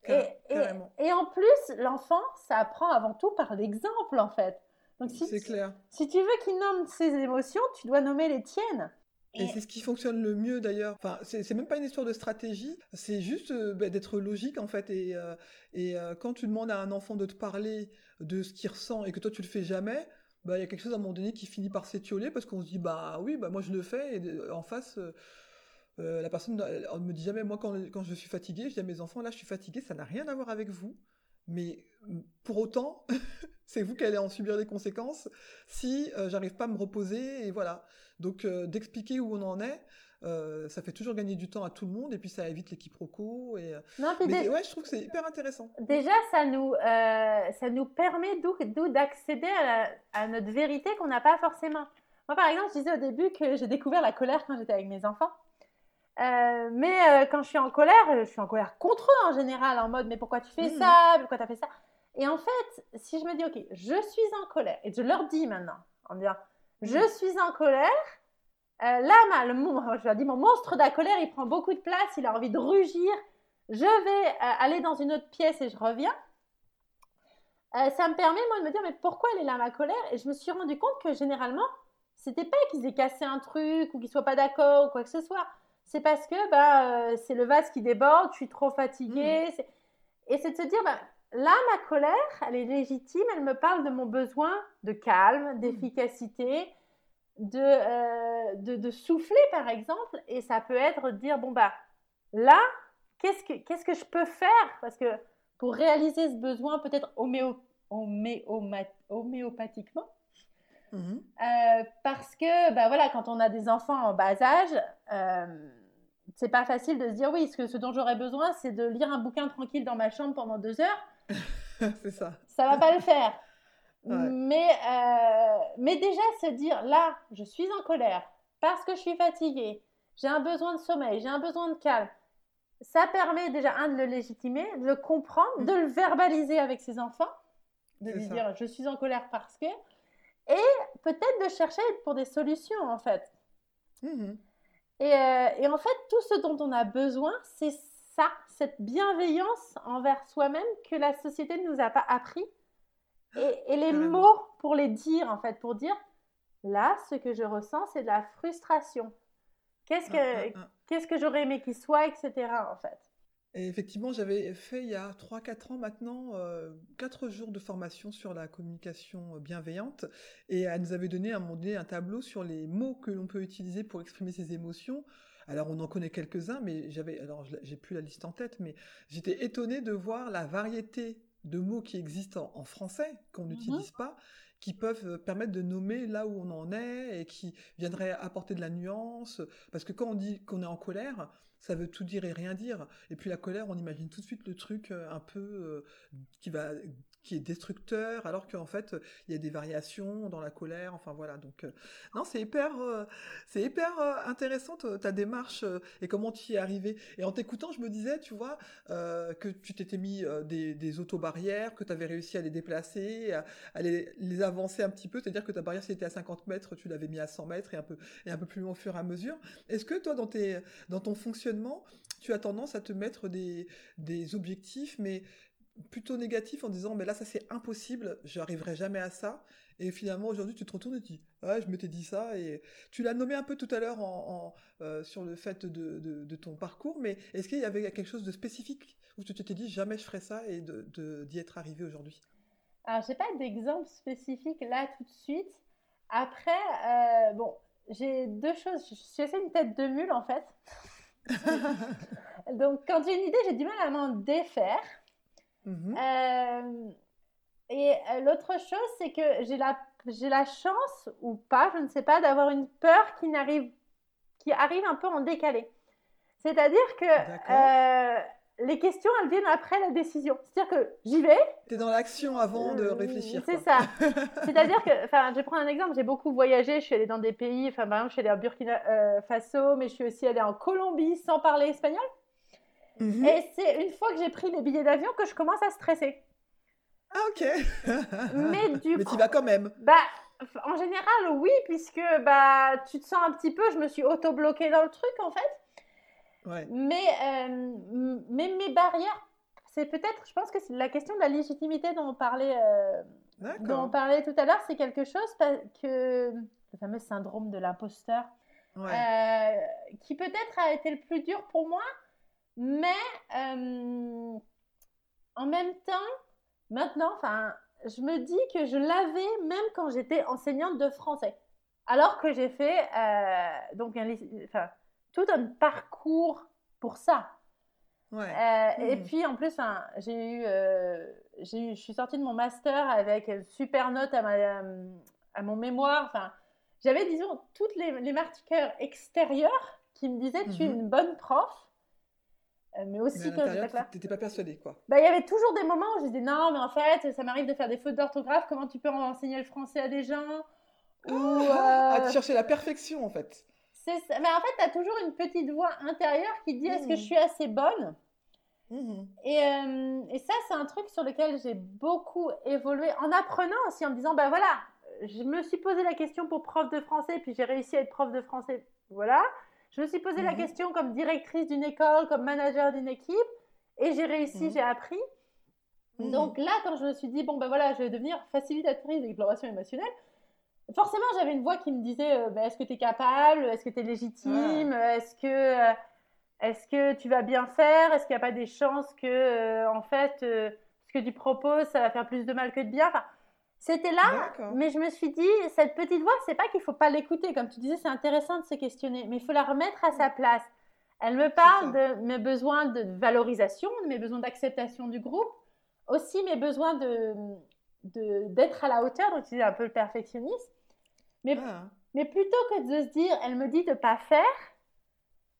Et en plus, l'enfant, ça apprend avant tout par l'exemple, en fait. Donc, si, C'est clair. si tu veux qu'il nomme ses émotions, tu dois nommer les tiennes. Et c'est ce qui fonctionne le mieux d'ailleurs. Enfin, c'est même pas une histoire de stratégie, c'est juste euh, bah, d'être logique en fait. Et, euh, et euh, quand tu demandes à un enfant de te parler de ce qu'il ressent et que toi tu le fais jamais, bah il y a quelque chose à un moment donné qui finit par s'étioler parce qu'on se dit bah oui, bah moi je le fais et en face. la personne elle me dit jamais moi quand, quand je suis fatiguée, je dis à mes enfants là je suis fatiguée, ça n'a rien à voir avec vous, mais pour autant *laughs* c'est vous qui allez en subir les conséquences si euh, j'arrive pas à me reposer et voilà. Donc euh, d'expliquer où on en est, euh, ça fait toujours gagner du temps à tout le monde et puis ça évite les quiproquos. Et, Non, Mais dé- ouais, je trouve que c'est hyper intéressant. Déjà, ça nous, ça nous permet d'où- d'où d'accéder à, à notre vérité qu'on n'a pas forcément. Moi, par exemple, je disais au début que j'ai découvert la colère quand j'étais avec mes enfants. Euh, mais euh, quand je suis en colère, je suis en colère contre eux en général, en mode mais pourquoi tu fais Mhm. ça, pourquoi tu as fait ça? Et en fait, si je me dis ok, je suis en colère, et je leur dis maintenant, en me disant je Mhm. suis en colère, Euh, là, ma- le, *laughs* je leur dis, mon monstre de la colère, il prend beaucoup de place, il a envie de rugir. Je vais aller dans une autre pièce et je reviens. Ça me permet, moi, de me dire, mais pourquoi elle est là, ma colère? Et je me suis rendu compte que généralement, c'était pas qu'ils aient cassé un truc ou qu'ils soient pas d'accord ou quoi que ce soit. C'est parce que bah, euh, c'est le vase qui déborde, je suis trop fatiguée. c'est- Et c'est de se dire, bah, là, ma colère, elle est légitime, elle me parle de mon besoin de calme, d'efficacité, de, euh, de, de souffler, par exemple. Et ça peut être de dire, bon, bah, là, qu'est-ce que, qu'est-ce que je peux faire? Parce que pour réaliser ce besoin, peut-être homéo, homéopathiquement, Mhm. euh, parce que, bah voilà, quand on a des enfants en bas âge, euh, c'est pas facile de se dire oui, ce, que, ce dont j'aurais besoin, c'est de lire un bouquin tranquille dans ma chambre pendant deux heures. *laughs* c'est ça. Ça va pas le faire. *laughs* Ouais. Mais, euh, mais déjà se dire là, je suis en colère parce que je suis fatiguée, j'ai un besoin de sommeil, j'ai un besoin de calme. Ça permet déjà, un, de le légitimer, de le comprendre, Mm. de le verbaliser avec ses enfants, de lui ça. dire je suis en colère parce que. Et peut-être de chercher pour des solutions en fait. Mhm. Et, euh, et en fait, tout ce dont on a besoin, c'est ça, cette bienveillance envers soi-même que la société ne nous a pas appris. Et, et les mots pour les dire, en fait, pour dire, là, ce que je ressens, c'est de la frustration. Qu'est-ce que, Ah, ah, ah. qu'est-ce que j'aurais aimé qu'il soit, etc., en fait. Et effectivement, j'avais fait il y a 3-4 ans maintenant, euh, 4 jours de formation sur la communication bienveillante. Et elle nous avait donné à un moment donné un tableau sur les mots que l'on peut utiliser pour exprimer ses émotions. Alors on en connaît quelques-uns, mais j'avais, alors j'ai plus la liste en tête, mais j'étais étonnée de voir la variété de mots qui existent en, en français, qu'on n'utilise pas, qui peuvent euh, permettre de nommer là où on en est et qui viendraient apporter de la nuance. Parce que quand on dit qu'on est en colère, ça veut tout dire et rien dire. Et puis la colère, on imagine tout de suite le truc euh, un peu euh, qui va qui est destructeur, alors qu'en fait, euh, il y a des variations dans la colère. Enfin voilà. Donc euh, non, c'est hyper, euh, intéressant ta démarche et comment tu y es arrivé. Et en t'écoutant, je me disais, tu vois, que tu t'étais mis des, des autobarrières, que tu avais réussi à les déplacer, à, les, avancer un petit peu. C'est-à-dire que ta barrière, si elle était à 50 mètres, tu l'avais mis à 100 mètres et un peu et un peu plus loin au fur et à mesure. Est-ce que toi, dans ton fonctionnement, tu as tendance à te mettre des, des objectifs, mais plutôt négatifs en disant, mais là, ça c'est impossible, j'arriverai jamais à ça. Et finalement, aujourd'hui, tu te retournes et tu dis, ouais, je m'étais dit ça. Et tu l'as nommé un peu tout à l'heure en, en, euh, sur le fait de, de, de ton parcours, mais est-ce qu'il y avait quelque chose de spécifique où tu t'étais dit, jamais je ferai ça et de, de- d'y être arrivé aujourd'hui? Alors, j'ai pas d'exemple spécifique là tout de suite. Après, euh, bon, j'ai deux choses. Je suis assez une tête de mule, en fait. *laughs* Donc, quand j'ai une idée, j'ai du mal à m'en défaire. Mhm. Euh, et euh, l'autre chose, c'est que j'ai la, j'ai la chance, ou pas, je ne sais pas, d'avoir une peur qui n'arrive, qui arrive un peu en décalé. C'est-à-dire que euh, les questions, elles viennent après la décision. C'est-à-dire que j'y vais. T'es dans l'action avant de réfléchir. C'est ça. C'est-à-dire que, enfin, je vais prendre un exemple, j'ai beaucoup voyagé, je suis allée dans des pays, enfin, par exemple, je suis allée en Burkina euh, Faso, mais je suis aussi allée en Colombie sans parler espagnol. Mhm. Et c'est une fois que j'ai pris les billets d'avion que je commence à stresser. Ah ok. *laughs* Mais du Mais tu vas quand même. bah, en général, oui, puisque bah, tu te sens un petit peu, je me suis auto-bloquée dans le truc en fait. Ouais. Mais, euh, mais mes barrières, c'est peut-être, je pense que c'est la question de la légitimité dont on parlait, euh, dont on D'accord. parlait tout à l'heure, c'est quelque chose que le fameux syndrome de l'imposteur, Ouais. euh, qui peut-être a été le plus dur pour moi, mais euh, en même temps, maintenant, enfin, je me dis que je l'avais même quand j'étais enseignante de français, alors que j'ai fait euh, donc un, enfin, tout un parcours pour ça. Ouais. Euh, Et Mhm. puis en plus, j'ai eu, euh, j'ai eu, je suis sortie de mon master avec une super note à, ma, à mon mémoire. Enfin, j'avais, disons, toutes les, les marqueurs extérieurs qui me disaient tu es Mhm. une bonne prof. Euh, mais aussi Mais à là. t'étais pas persuadée, quoi. Bah, il y avait toujours des moments où je disais non, mais en fait, ça m'arrive de faire des fautes d'orthographe. Comment tu peux enseigner le français à des gens Ou, Ah, euh, tu cherchais la perfection, en fait. c'est ça. Mais en fait, tu as toujours une petite voix intérieure qui dit est-ce que Mhm. je suis assez bonne? Mhm. Et, euh, et ça, c'est un truc sur lequel j'ai beaucoup évolué en apprenant aussi, en me disant, ben voilà, je me suis posé la question pour prof de français, puis j'ai réussi à être prof de français. Voilà. Je me suis posé la Mhm. question comme directrice d'une école, comme manager d'une équipe, et j'ai réussi, Mhm. j'ai appris. Mhm. Donc là, quand je me suis dit, bon, ben voilà, je vais devenir facilitatrice d'exploration émotionnelle, forcément, j'avais une voix qui me disait, euh, ben, est-ce que tu es capable? Est-ce que tu es légitime Est-ce que, euh, est que tu vas bien faire? Est-ce qu'il n'y a pas des chances que, euh, en fait, euh, ce que tu proposes, ça va faire plus de mal que de bien? Enfin, C'était là, mais je me suis dit, cette petite voix, c'est pas qu'il faut pas l'écouter. Comme tu disais, c'est intéressant de se questionner, mais il faut la remettre à sa place. Elle me parle de mes besoins de valorisation, de mes besoins d'acceptation du groupe, aussi mes besoins de d'être à la hauteur, donc tu un peu le perfectionnisme. Mais, Ah. mais plutôt que de se dire, elle me dit de pas faire,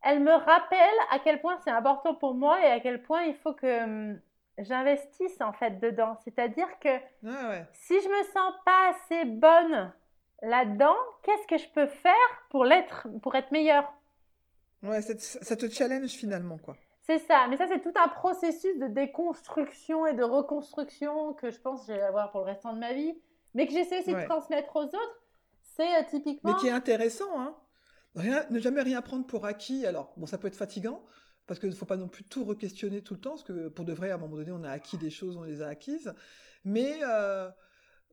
elle me rappelle à quel point c'est important pour moi et à quel point il faut que hum, j'investisse en fait dedans. C'est-à-dire que Ah ouais. si je me sens pas assez bonne là-dedans, qu'est-ce que je peux faire pour l'être, pour être meilleure? Ouais, ça te, challenge finalement, quoi. C'est ça, mais ça c'est tout un processus de déconstruction et de reconstruction que je pense que je vais avoir pour le restant de ma vie, mais que j'essaie aussi Ouais. de transmettre aux autres. C'est euh, typiquement... Mais qui est intéressant, hein. Rien, ne jamais rien prendre pour acquis. Alors, bon, ça peut être fatigant, parce qu'il ne faut pas non plus tout re-questionner tout le temps, parce que pour de vrai, à un moment donné, on a acquis des choses, on les a acquises. Mais euh,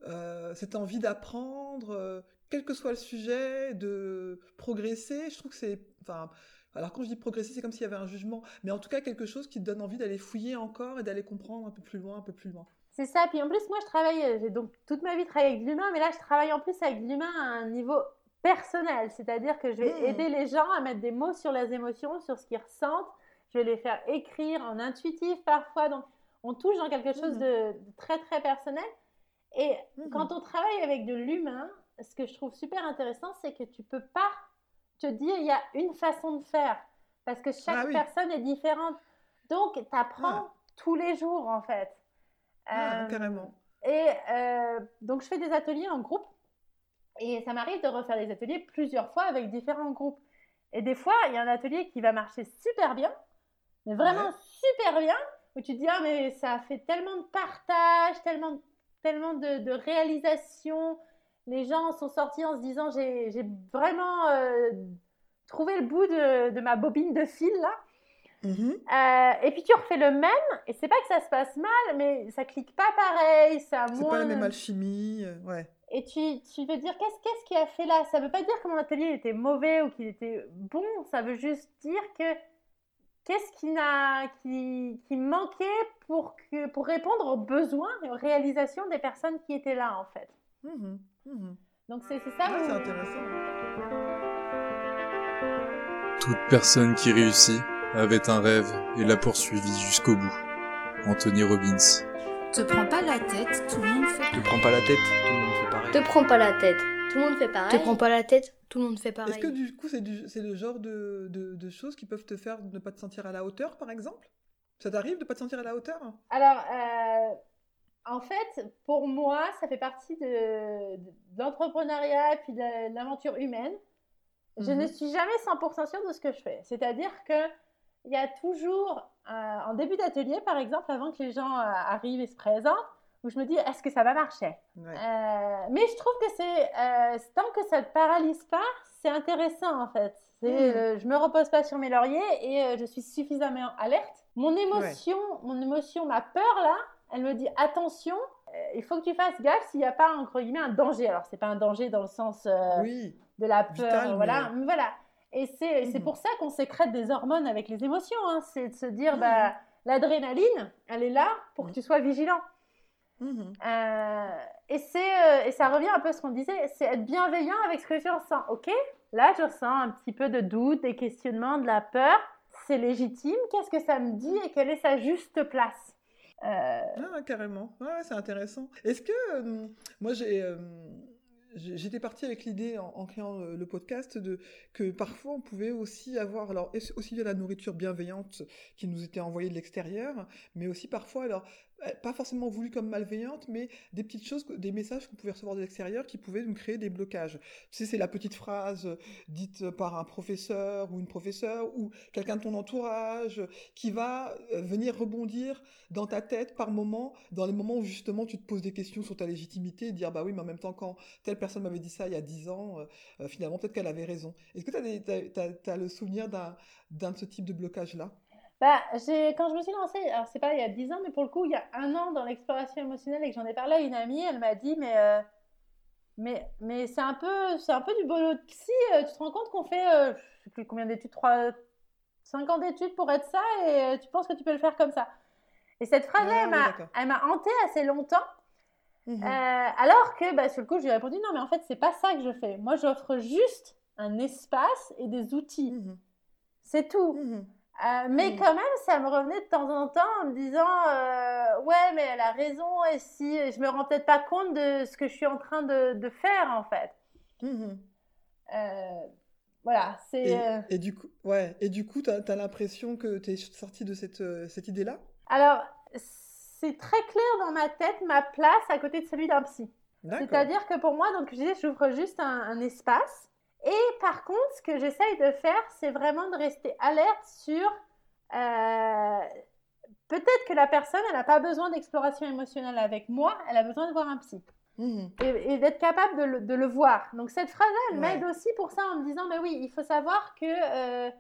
euh, cette envie d'apprendre, euh, quel que soit le sujet, de progresser, je trouve que c'est... Enfin, alors quand je dis progresser, c'est comme s'il y avait un jugement, mais en tout cas quelque chose qui te donne envie d'aller fouiller encore et d'aller comprendre un peu plus loin, un peu plus loin. C'est ça, puis en plus moi je travaille, j'ai donc toute ma vie travaillé avec l'humain, mais là je travaille en plus avec l'humain à un niveau personnel, c'est-à-dire que je vais Mmh. aider les gens à mettre des mots sur les émotions, sur ce qu'ils ressentent, je vais les faire écrire en intuitif parfois, donc on touche dans quelque chose Mhm. de, de très très personnel. Et Mhm. quand on travaille avec de l'humain, ce que je trouve super intéressant, c'est que tu peux pas te dire il y a une façon de faire, parce que chaque Ah oui. personne est différente. Donc tu apprends Ah. tous les jours en fait. Ah, Euh, carrément. et euh, donc, je fais des ateliers en groupe. Et ça m'arrive de refaire des ateliers plusieurs fois avec différents groupes. Et des fois, il y a un atelier qui va marcher super bien, mais vraiment Ouais. super bien, où tu te dis, ah, mais ça a fait tellement de partage, tellement, tellement de, de réalisation. Les gens sont sortis en se disant, j'ai vraiment euh, trouvé le bout de, de ma bobine de fil, là. Mhm. Euh, et puis tu refais le même, et c'est pas que ça se passe mal, mais ça clique pas pareil, ça a C'est moins. pas la même alchimie, euh, ouais. Et tu, tu veux dire, qu'est-ce qu'est-ce qui a fait là? Ça veut pas dire que mon atelier était mauvais ou qu'il était bon, ça veut juste dire que qu'est-ce qui, n'a, qui, qui manquait pour, que, pour répondre aux besoins et aux réalisations des personnes qui étaient là, en fait? Mhm, mhm. Donc c'est, c'est ça Ouais, où- c'est intéressant. Toute personne qui réussit avait un rêve et l'a poursuivi jusqu'au bout. Anthony Robbins. Te prends pas la tête, tout le monde fait Te prends pas la tête, tout le monde fait pareil. Te prends pas la tête. Tout le monde fait pareil. Te prends pas la tête. Tout le monde fait pareil. Est-ce que du coup, c'est du- c'est le genre de, de- de choses qui peuvent te faire ne pas te sentir à la hauteur, par exemple? Ça t'arrive de pas te sentir à la hauteur? Alors, euh, en fait, pour moi, ça fait partie de, de l'entrepreneuriat et puis de, l'aventure humaine. Je Mhm. ne suis jamais 100% sûre de ce que je fais. C'est-à-dire que il y a toujours, euh, en début d'atelier, par exemple, avant que les gens euh, arrivent et se présentent, où je me dis, est-ce que ça va marcher? Ouais. Euh, mais je trouve que c'est euh, tant que ça ne te paralyse pas, c'est intéressant en fait. C'est, Mm. euh, je me repose pas sur mes lauriers et euh, je suis suffisamment alerte. Mon émotion, mon émotion, ma peur là, elle me dit attention, il faut que tu fasses gaffe s'il n'y a pas entre guillemets un danger. Alors c'est pas un danger dans le sens Oui, de la peur, Vital, voilà, mais- voilà. Et c'est Mhm. pour ça qu'on sécrète des hormones avec les émotions. hein. C'est de se dire Mhm. bah l'adrénaline, elle est là pour que Mhm. tu sois vigilant. Mhm. Euh, et, c'est, euh, et ça revient un peu à ce qu'on disait, c'est être bienveillant avec ce que je ressens. Ok, là je ressens un petit peu de doute, des questionnements, de la peur. C'est légitime. Qu'est-ce que ça me dit et quelle est sa juste place? Euh, Ah, carrément. Ouais, ouais, c'est intéressant. Est-ce que euh, moi j'ai- j'étais partie avec l'idée en, créant le, le podcast de que parfois on pouvait aussi avoir alors aussi de la nourriture bienveillante qui nous était envoyée de l'extérieur, mais aussi parfois alors pas forcément voulues comme malveillantes, mais des petites choses, des messages qu'on pouvait recevoir de l'extérieur qui pouvaient nous créer des blocages. Tu sais, c'est la petite phrase dite par un professeur ou une professeure ou quelqu'un de ton entourage qui va venir rebondir dans ta tête par moment, dans les moments où justement tu te poses des questions sur ta légitimité et dire bah oui, mais en même temps, quand telle personne m'avait dit ça il y a dix ans, finalement, peut-être qu'elle avait raison. Est-ce que tu as, le souvenir d'un de ce type de blocage-là? Bah, quand je me suis lancée, alors c'est pas il y a 10 ans, mais pour le coup, il y a un an dans l'exploration émotionnelle et que j'en ai parlé à une amie, elle m'a dit, mais, euh, mais, mais c'est un, peu, c'est un peu du boulot de psy. Euh, tu te rends compte qu'on fait, euh, je sais plus combien d'études, 3, 5 ans d'études pour être ça et tu penses que tu peux le faire comme ça. Et cette phrase-là, elle m'a hantée assez longtemps. Mmh alors que bah, sur le coup, je lui ai répondu non, mais en fait, c'est pas ça que je fais. Moi, j'offre juste un espace et des outils. Mmh c'est tout. Mmh euh, mais quand même, ça me revenait de temps en temps en me disant euh, Ouais, mais elle a raison, et si je me rends peut-être pas compte de ce que je suis en train de, de faire en fait. Mmh euh, voilà, c'est. Et, du coup, ouais, et du coup, tu as, l'impression que tu es sortie de cette, cette idée-là? Alors, c'est très clair dans ma tête ma place à côté de celui d'un psy. C'est-à-dire que pour moi, donc je disais, j'ouvre juste un, un espace et par contre, ce que j'essaye de faire, c'est vraiment de rester alerte sur euh, peut-être que la personne, elle n'a pas besoin d'exploration émotionnelle avec moi, elle a besoin de voir un psy. Mmh. Et, d'être capable de le, de le, voir. Donc cette phrase-là, elle m'aide aussi pour ça en me disant, mais oui, il faut savoir que euh,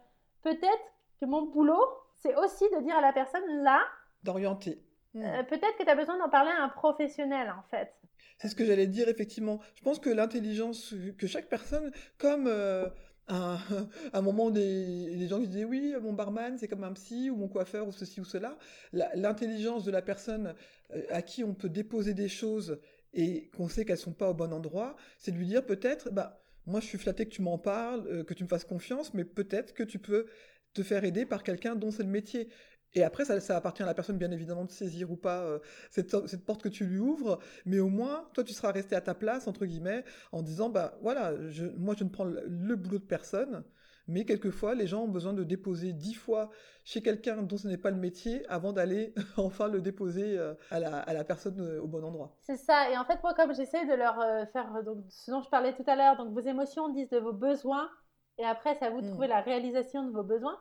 peut-être que mon boulot, c'est aussi de dire à la personne, là, d'orienter. Euh, peut-être que tu as besoin d'en parler à un professionnel, en fait. C'est ce que j'allais dire, effectivement. Je pense que l'intelligence, que chaque personne, comme euh, un, *laughs* un, moment où des, gens qui disaient oui, mon barman, c'est comme un psy, ou mon coiffeur, ou ceci ou cela, l'intelligence de la personne euh, à qui on peut déposer des choses et qu'on sait qu'elles sont pas au bon endroit, c'est de lui dire peut-être, bah, moi je suis flatté que tu m'en parles, que tu me fasses confiance, mais peut-être que tu peux te faire aider par quelqu'un dont c'est le métier. Et après, ça, appartient à la personne, bien évidemment, de saisir ou pas euh, cette, porte que tu lui ouvres. Mais au moins, toi, tu seras resté à ta place, entre guillemets, en disant, bah voilà, je, moi, je ne prends le, boulot de personne. Mais quelquefois, les gens ont besoin de déposer dix fois chez quelqu'un dont ce n'est pas le métier avant d'aller *laughs* enfin le déposer euh, à la, personne euh, au bon endroit. C'est ça. Et en fait, moi, comme j'essaie de leur faire donc, ce dont je parlais tout à l'heure, donc vos émotions disent de vos besoins, et après, c'est à vous de mmh. trouver la réalisation de vos besoins.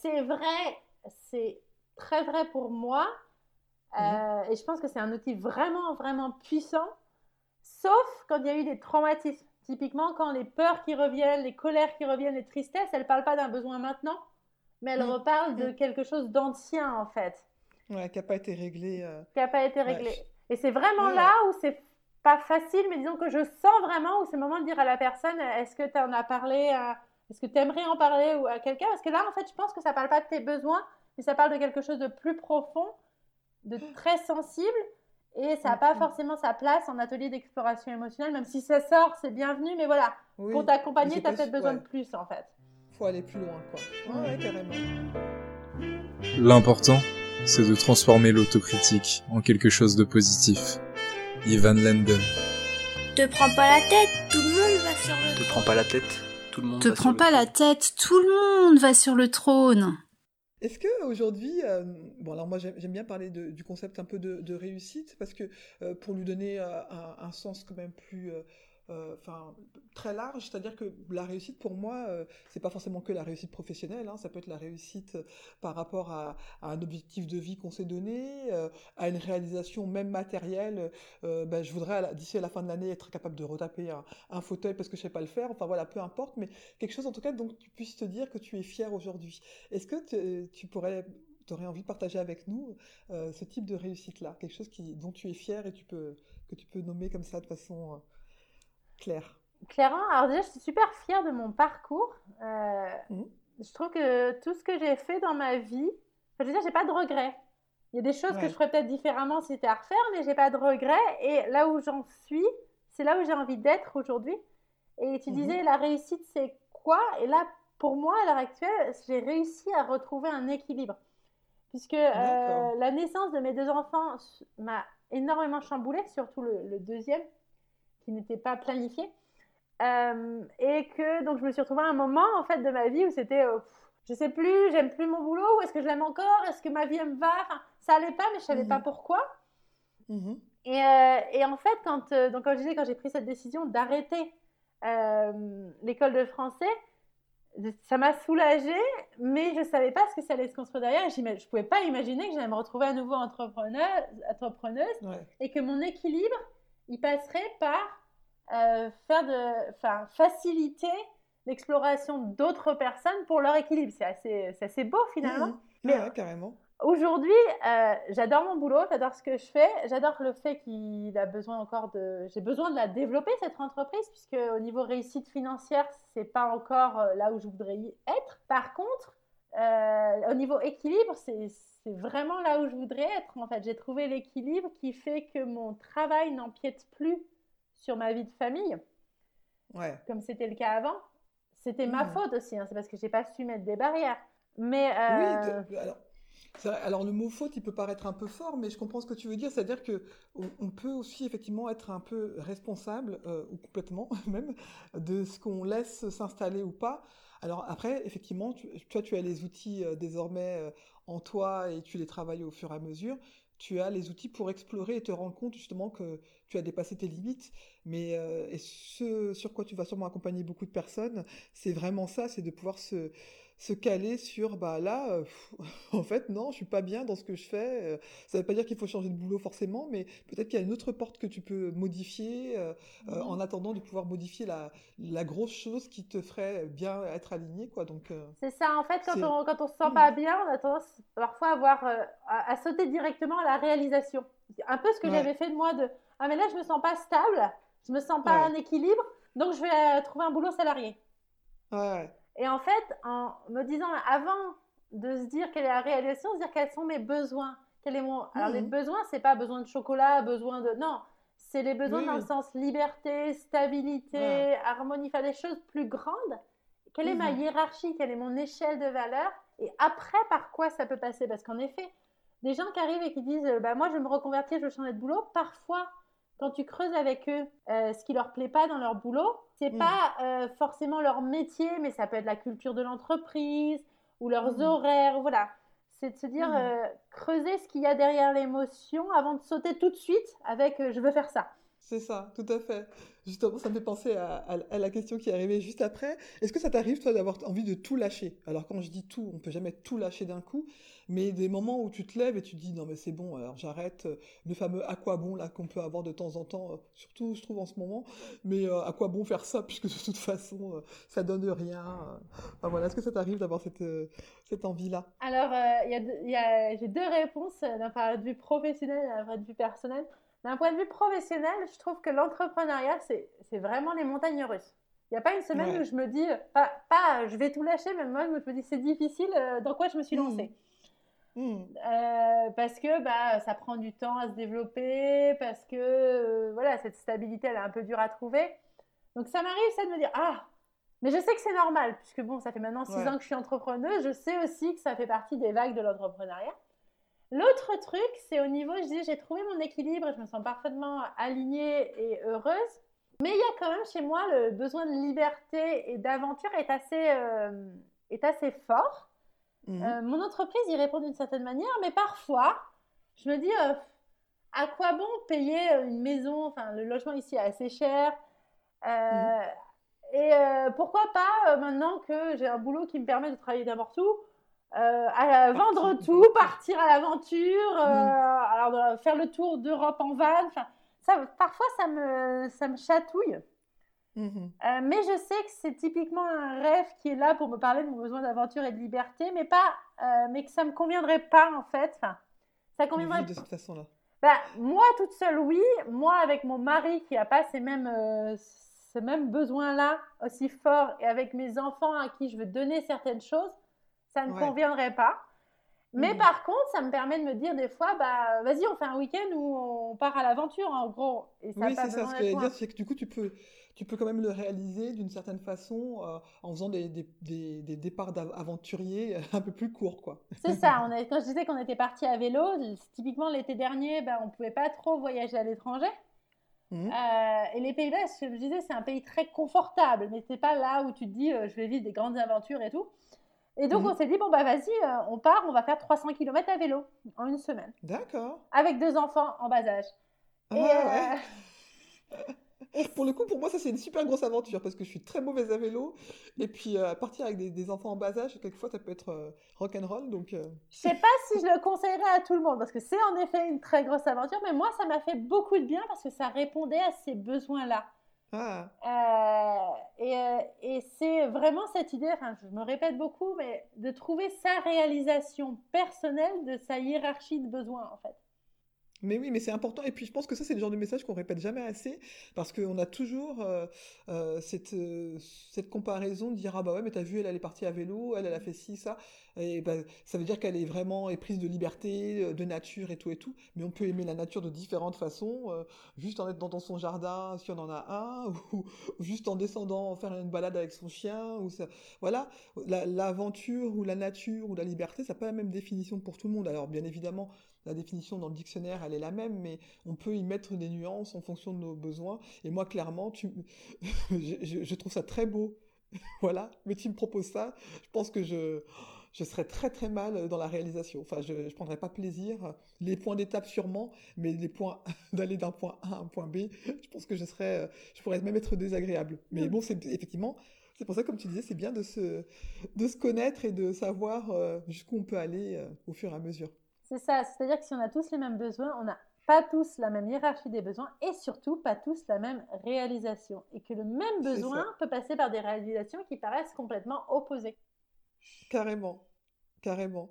C'est vrai c'est très vrai pour moi. Mhm. Euh, et je pense que c'est un outil vraiment, vraiment puissant. Sauf quand il y a eu des traumatismes. Typiquement, quand les peurs qui reviennent, les colères qui reviennent, les tristesses, elles ne parlent pas d'un besoin maintenant, mais elles mhm. reparlent de mhm. quelque chose d'ancien, en fait. Ouais, qui n'a pas été réglé. Euh. Qui n'a pas été réglé. Et c'est vraiment là où c'est pas facile, mais disons que je sens vraiment où c'est le moment de dire à la personne est-ce que tu en as parlé Est-ce que tu aimerais en parler ou à quelqu'un? Parce que là, en fait, je pense que ça ne parle pas de tes besoins, mais ça parle de quelque chose de plus profond, de très sensible, et ça n'a pas mm-hmm. forcément sa place en atelier d'exploration émotionnelle, même si ça sort, c'est bienvenu, mais voilà, pour t'accompagner, tu as peut-être besoin de plus en fait. Faut aller plus loin, quoi. Ouais, carrément. L'important, c'est de transformer l'autocritique en quelque chose de positif. Ivan Lendl. Te prends pas la tête, tout le monde va sur le. Te prends pas la tête, tout le monde Te prends pas la tête, tout le monde va sur le trône. Est-ce que aujourd'hui, euh, bon alors moi j'aime bien parler du concept un peu de, réussite parce que euh, pour lui donner euh, un, sens quand même plus euh, très large, c'est-à-dire que la réussite pour moi, euh, c'est pas forcément que la réussite professionnelle, hein, ça peut être la réussite euh, par rapport à, un objectif de vie qu'on s'est donné, à une réalisation même matérielle. Ben, je voudrais d'ici à la fin de l'année être capable de retaper un, fauteuil parce que je sais pas le faire. Enfin voilà, peu importe, mais quelque chose en tout cas dont tu puisses te dire que tu es fier aujourd'hui. Est-ce que tu pourrais tu aurais envie de partager avec nous ce type de réussite-là, quelque chose dont tu es fier et que tu peux nommer comme ça de façon Claire Clairement, alors déjà, je suis super fière de mon parcours. Euh, mmh. Je trouve que tout ce que j'ai fait dans ma vie, je veux dire, j'ai pas de regrets. Il y a des choses que je ferais peut-être différemment si c'était à refaire, mais j'ai pas de regrets. Et là où j'en suis, c'est là où j'ai envie d'être aujourd'hui. Et tu mmh disais, la réussite, c'est quoi? Et là, pour moi, à l'heure actuelle, j'ai réussi à retrouver un équilibre. Puisque euh, la naissance de mes deux enfants m'a énormément chamboulée, surtout le deuxième qui n'était pas planifié. Euh, et que donc je me suis retrouvée à un moment en fait de ma vie où c'était euh, je sais plus, j'aime plus mon boulot, ou est-ce que je l'aime encore, est-ce que ma vie me va, enfin, ça allait pas, mais je savais pas pourquoi. Et, et, en fait, quand, donc, quand je disais, quand j'ai pris cette décision d'arrêter l'école de français, ça m'a soulagée, mais je savais pas ce que ça allait se construire derrière. Je pouvais pas imaginer que j'allais me retrouver à nouveau entrepreneur, entrepreneuse et que mon équilibre, il passerait par euh, faire de, enfin, faciliter l'exploration d'autres personnes pour leur équilibre. C'est assez, assez beau finalement. Mmh. Mais carrément. Aujourd'hui, euh, j'adore mon boulot, j'adore ce que je fais, j'adore le fait qu'il a besoin encore de. J'ai besoin de la développer cette entreprise puisque au niveau réussite financière, c'est pas encore euh, là où je voudrais y être. Par contre, euh, au niveau équilibre, c'est vraiment là où je voudrais être. En fait, j'ai trouvé l'équilibre qui fait que mon travail n'empiète plus sur ma vie de famille, ouais. comme c'était le cas avant. C'était ma mmh. faute aussi, hein, c'est parce que j'ai pas su mettre des barrières. Mais oui, alors alors le mot faute, il peut paraître un peu fort, mais je comprends ce que tu veux dire. C'est-à-dire que on, peut aussi effectivement être un peu responsable, euh, ou complètement *laughs* même, de ce qu'on laisse s'installer ou pas. Alors après, effectivement, toi, tu as les outils euh, désormais euh, en toi et tu les travailles au fur et à mesure. Tu as les outils pour explorer et te rendre compte justement que tu as dépassé tes limites. Mais et ce sur quoi tu vas sûrement accompagner beaucoup de personnes, c'est vraiment ça, c'est de pouvoir se se caler sur bah là euh, *laughs* en fait non je suis pas bien dans ce que je fais euh, ça veut pas dire qu'il faut changer de boulot forcément mais peut-être qu'il y a une autre porte que tu peux modifier euh, mmh en attendant de pouvoir modifier la, la grosse chose qui te ferait bien être aligné quoi donc c'est ça en fait quand on quand on se sent pas mmh. bien on a tendance parfois à avoir à, sauter directement à la réalisation. Un peu ce que j'avais fait de moi de ah mais là je me sens pas stable je me sens pas en équilibre donc je vais trouver un boulot salarié. Ouais et en fait, en me disant avant de se dire quelle est la réalisation, se dire quels sont mes besoins. Quel est mon... Alors, les mmh. besoins, c'est pas besoin de chocolat, besoin de. Non, c'est les besoins dans le sens liberté, stabilité, harmonie, faire des choses plus grandes. Quelle est ma mmh. hiérarchie Quelle est mon échelle de valeur Et après, par quoi ça peut passer? Parce qu'en effet, des gens qui arrivent et qui disent bah, Moi, je veux me reconvertir, je veux changer de boulot, parfois, quand tu creuses avec eux euh, ce qui leur plaît pas dans leur boulot, c'est mm. pas euh, forcément leur métier, mais ça peut être la culture de l'entreprise ou leurs mm. horaires, voilà. C'est de se dire, mm. euh, creuser ce qu'il y a derrière l'émotion avant de sauter tout de suite avec je veux faire ça. C'est ça, tout à fait. Justement, ça me fait penser à, la question qui est arrivée juste après. Est-ce que ça t'arrive, toi, d'avoir envie de tout lâcher? Alors, quand je dis tout, on peut jamais tout lâcher d'un coup, mais des moments où tu te lèves et tu te dis, non, mais c'est bon, alors j'arrête le fameux à quoi bon, là, qu'on peut avoir de temps en temps, euh, surtout, je trouve, en ce moment, mais euh, à quoi bon faire ça, *laughs* puisque de toute façon, euh, ça donne rien. Voilà, est-ce que ça t'arrive d'avoir cette, cette envie-là? Alors, j'ai deux réponses d'un point de vue professionnel et d'un point de vue personnel. D'un point de vue professionnel, je trouve que l'entrepreneuriat, c'est vraiment les montagnes russes. Il n'y a pas une semaine où je me dis, pas, pas, je vais tout lâcher, mais moi, je me dis, c'est difficile, euh, dans quoi je me suis mmh. lancée mmh. Euh, parce que bah, ça prend du temps à se développer, parce que euh, voilà, cette stabilité, elle est un peu dure à trouver. Donc ça m'arrive, ça de me dire, ah, mais je sais que c'est normal, puisque bon, ça fait maintenant six ans que je suis entrepreneuse, je sais aussi que ça fait partie des vagues de l'entrepreneuriat. L'autre truc, c'est au niveau, je dis, j'ai trouvé mon équilibre, je me sens parfaitement alignée et heureuse. Mais il y a quand même chez moi le besoin de liberté et d'aventure est assez, euh, est assez fort. Mhm. Euh, mon entreprise y répond d'une certaine manière, mais parfois, je me dis, euh, à quoi bon payer une maison? Enfin, le logement ici est assez cher. Mhm. Et pourquoi pas, maintenant que j'ai un boulot qui me permet de travailler où, euh, à vendre tout, partir à l'aventure, euh, alors euh, faire le tour d'Europe en van. Enfin, ça, parfois ça me, ça me chatouille. Mhm. mais je sais que c'est typiquement un rêve qui est là pour me parler de mon besoin d'aventure et de liberté, mais pas, mais que ça me conviendrait pas en fait. Enfin, ça conviendrait de cette façon-là. Bah, moi toute seule, oui. Moi avec mon mari qui a pas ces mêmes, ce même besoin-là aussi fort, et avec mes enfants à qui je veux donner certaines choses ça ne conviendrait pas. Mais mmh. par contre, ça me permet de me dire des fois, bah, vas-y, on fait un week-end où on part à l'aventure, en gros. Et ça oui, c'est ça. Ce que je dire, c'est que du coup, tu peux, tu peux quand même le réaliser d'une certaine façon euh, en faisant des, des, des, départs d'aventuriers un peu plus courts, quoi. C'est ça. On quand je disais qu'on était parti à vélo, typiquement l'été dernier, bah, on pouvait pas trop voyager à l'étranger. Mmh. Euh, et les Pays-Bas, je disais, c'est un pays très confortable, mais c'est pas là où tu te dis, euh, je vais vivre des grandes aventures et tout. Et donc, Mhm. on s'est dit, bon, bah vas-y, euh, on part, on va faire 300 km à vélo en une semaine, D'accord. avec deux enfants en bas âge. Ah, Et, ouais. euh, *laughs* Pour le coup, pour moi, ça c'est une super grosse aventure parce que je suis très mauvaise à vélo. Et puis, euh, partir avec des, des enfants en bas âge, quelquefois, ça peut être euh, rock'n'roll. Donc, euh, Je sais pas si je le conseillerais à tout le monde parce que c'est en effet une très grosse aventure, mais moi ça m'a fait beaucoup de bien parce que ça répondait à ces besoins-là. Ah, Euh, et euh, et c'est vraiment cette idée, je me répète beaucoup, mais de trouver sa réalisation personnelle de sa hiérarchie de besoins en fait. Mais oui, mais c'est important. Et puis, je pense que ça, c'est le genre de message qu'on répète jamais assez, parce qu'on a toujours euh, euh, cette, euh, cette comparaison de dire ah bah ouais, mais t'as vu, elle, est partie à vélo, elle, a fait ci, ça. Et bah, ça veut dire qu'elle est vraiment éprise de liberté, de nature et tout et tout. Mais on peut aimer la nature de différentes façons, juste en être dans, son jardin, si on en a un, *laughs* ou, juste en descendant faire une balade avec son chien. Ou. Voilà, La- l'aventure ou la nature ou la liberté, ça n'a pas la même définition pour tout le monde. Alors, bien évidemment, la définition dans le dictionnaire, elle est la même, mais on peut y mettre des nuances en fonction de nos besoins. Et moi, clairement, tu... *laughs* je, trouve ça très beau. *laughs* voilà, mais tu me proposes ça, je pense que je, je serais très très mal dans la réalisation. Enfin, je ne prendrais pas plaisir. Les points d'étape sûrement, mais les points *laughs* d'aller d'un point A à un point B, je pense que je serais, je pourrais même être désagréable. Mais bon, c'est effectivement, c'est pour ça, comme tu disais, c'est bien de se, de se connaître et de savoir euh, jusqu'où on peut aller euh, au fur et à mesure. C'est ça, c'est-à-dire que si on a tous les mêmes besoins, on n'a pas tous la même hiérarchie des besoins et surtout pas tous la même réalisation. Et que le même besoin peut passer par des réalisations qui paraissent complètement opposées. Carrément, carrément.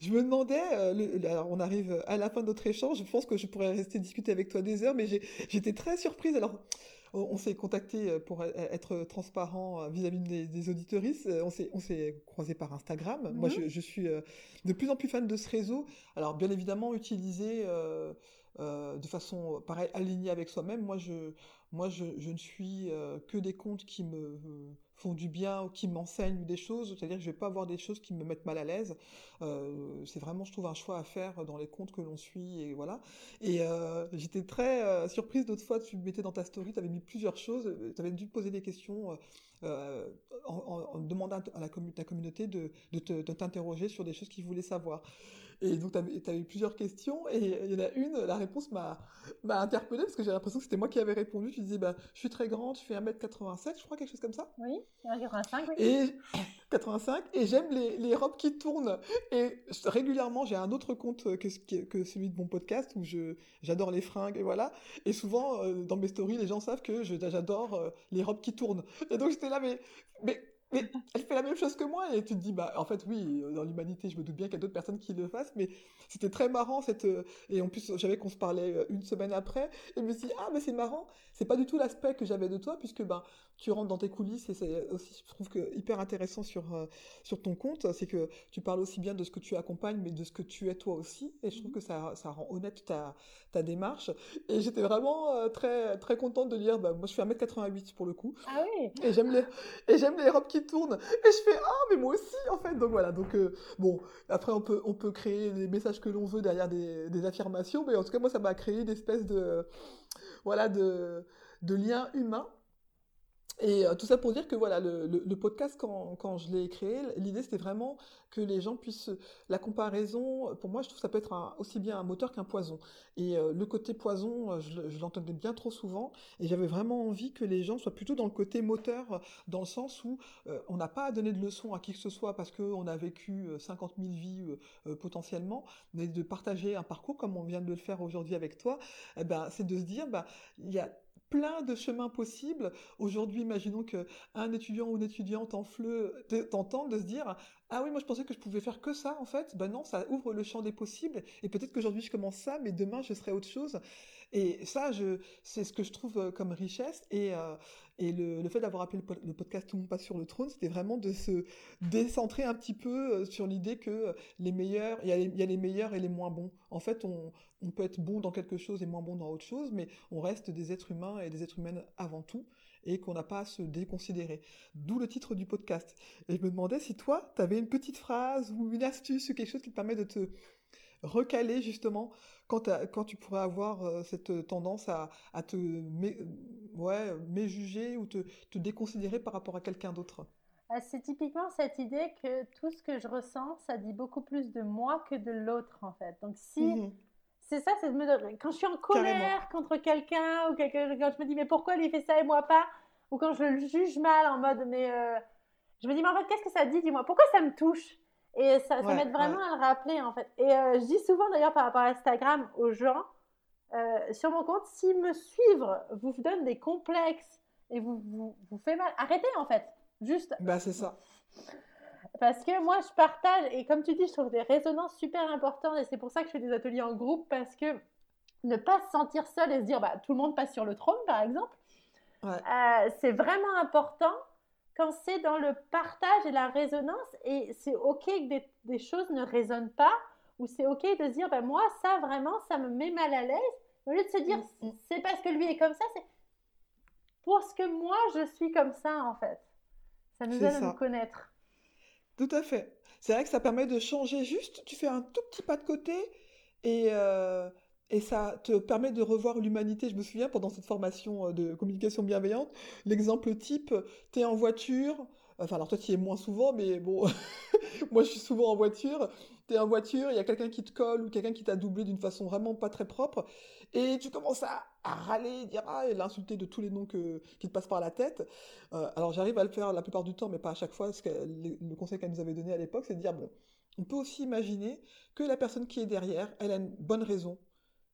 Je me demandais, euh, le- alors on arrive à la fin de notre échange, je pense que je pourrais rester discuter avec toi des heures, mais j'étais très surprise. Alors, on, s'est contacté euh, pour e- être transparent euh, vis-à-vis des, des auditeuristes. Euh, On s'est, on s'est croisé par Instagram. Moi, Mhm. je, je suis de plus en plus fan de ce réseau. Alors, bien évidemment, utilisé euh, euh, de façon, pareil, alignée avec soi-même. Moi, je, moi, je, je ne suis que des comptes qui me font du bien ou qui m'enseignent des choses. C'est-à-dire que je vais pas avoir des choses qui me mettent mal à l'aise. Euh, c'est vraiment, je trouve, un choix à faire dans les comptes que l'on suit et voilà. Et euh, j'étais très euh, surprise d'autres fois, tu mettais dans ta story, tu avais mis plusieurs choses, tu avais dû poser des questions en, demandant à la communauté de, de t'interroger sur des choses qu'ils voulaient savoir. Et donc, tu avais, eu plusieurs questions, et il y en a une, la réponse m'a interpellée, parce que j'ai l'impression que c'était moi qui avais répondu. Tu disais, bah, je suis très grande, je fais 1m87, je crois, quelque chose comme ça. Oui, 1,85, oui. Et 85 et j'aime les, les robes qui tournent et régulièrement j'ai un autre compte que, que, celui de mon podcast où j'adore les fringues et voilà et souvent euh, dans mes stories les gens savent que j'adore euh, les robes qui tournent et donc j'étais là mais mais mais elle fait la même chose que moi et tu te dis bah en fait oui dans l'humanité je me doute bien qu'il y a d'autres personnes qui le fassent mais c'était très marrant cette euh, et en plus j'avais qu'on se parlait euh, une semaine après et je me suis dit ah mais c'est marrant c'est pas du tout l'aspect que j'avais de toi puisque ben tu rentres dans tes coulisses et c'est aussi je trouve que hyper intéressant sur euh, sur ton compte c'est que tu parles aussi bien de ce que tu accompagnes mais de ce que tu es toi aussi et je trouve que ça ça rend honnête ta ta démarche. Et j'étais vraiment euh, très très contente de lire bah, moi je fais 1m88 pour le coup. Ah oui. Et j'aime les et j'aime les robes qui tournent. Et je fais ah mais moi aussi en fait. Donc voilà. Donc euh, bon après on peut on peut créer les messages que l'on veut derrière des, des affirmations mais en tout cas moi ça m'a créé une espèce de voilà de de lien humain et euh, tout ça pour dire que voilà, le, podcast, quand, quand je l'ai créé, l'idée c'était vraiment que les gens puissent... La comparaison, pour moi, je trouve que ça peut être aussi bien un moteur qu'un poison. Et euh, le côté poison, euh, je, le- je l'entendais bien trop souvent, et j'avais vraiment envie que les gens soient plutôt dans le côté moteur, dans le sens où on n'a pas à donner de leçons à qui que ce soit parce qu'on a vécu euh, 50 000 vies potentiellement, mais de partager un parcours comme on vient de le faire aujourd'hui avec toi, eh ben, c'est de se dire, bah, il y a plein de chemins possibles. Aujourd'hui, imaginons que un étudiant ou une étudiante en de se dire ah oui moi je pensais que je pouvais faire que ça en fait. Ben non, ça ouvre le champ des possibles et peut-être qu'aujourd'hui je commence ça, mais demain je serai autre chose. Et ça, c'est ce que je trouve euh, comme richesse. Et, euh, le, fait d'avoir appelé le, po- le podcast Tout le monde passe sur le trône, c'était vraiment de se décentrer un petit peu euh, sur l'idée que les meilleurs, il y, a les, il y a les meilleurs et les moins bons. En fait, on, on peut être bon dans quelque chose et moins bon dans autre chose, mais on reste des êtres humains et des êtres humaines avant tout, et qu'on n'a pas à se déconsidérer. D'où le titre du podcast. Et je me demandais si toi, tu avais une petite phrase ou une astuce ou quelque chose qui te permet de te recaler justement quand, tu pourrais avoir euh, cette tendance à, à te mé- ouais, méjuger ou te, te déconsidérer par rapport à quelqu'un d'autre? ah, C'est typiquement cette idée que tout ce que je ressens, ça dit beaucoup plus de moi que de l'autre, en fait. Donc, si. Mhm. C'est ça, c'est de me Quand je suis en colère contre quelqu'un, ou quelqu'un, quand je me dis, mais pourquoi lui fait ça et moi pas? Ou quand je le juge mal en mode, mais. Euh, je me dis, mais en fait, qu'est-ce que ça dit? Dis-moi, pourquoi ça me touche? Et ça, ça m'aide vraiment à le rappeler, en fait. Et euh, je dis souvent, d'ailleurs, par rapport à Instagram, aux gens, euh, sur mon compte, si me suivre vous donne des complexes et vous, vous, vous fait mal, arrêtez, en fait. Juste. Bah, c'est ça. Parce que moi, je partage, et comme tu dis, je trouve des résonances super importantes, et c'est pour ça que je fais des ateliers en groupe, parce que ne pas se sentir seul et se dire, bah, tout le monde passe sur le trône, par exemple, euh, c'est vraiment important quand c'est dans le partage et la résonance, et c'est OK que des, des, choses ne résonnent pas, ou c'est OK de se dire, bah, moi, ça, vraiment, ça me met mal à l'aise, au lieu de se dire, mm, mm. c'est parce que lui est comme ça, c'est parce que moi, je suis comme ça, en fait. Ça nous aide à nous connaître. Tout à fait. C'est vrai que ça permet de changer juste, tu fais un tout petit pas de côté et, euh, et ça te permet de revoir l'humanité. Je me souviens pendant cette formation euh, de communication bienveillante, l'exemple type, tu es en voiture, enfin alors toi tu y es moins souvent, mais bon, *laughs* moi je suis souvent en voiture, tu es en voiture, il y a quelqu'un qui te colle ou quelqu'un qui t'a doublé d'une façon vraiment pas très propre, et tu commences à, râler, dire ah, et l'insulter de tous les noms qui te passent par la tête. Euh, alors j'arrive à le faire la plupart du temps, mais pas à chaque fois. Ce que, le conseil qu'elle nous avait donné à l'époque, c'est de dire bon, on peut aussi imaginer que la personne qui est derrière, elle a une bonne raison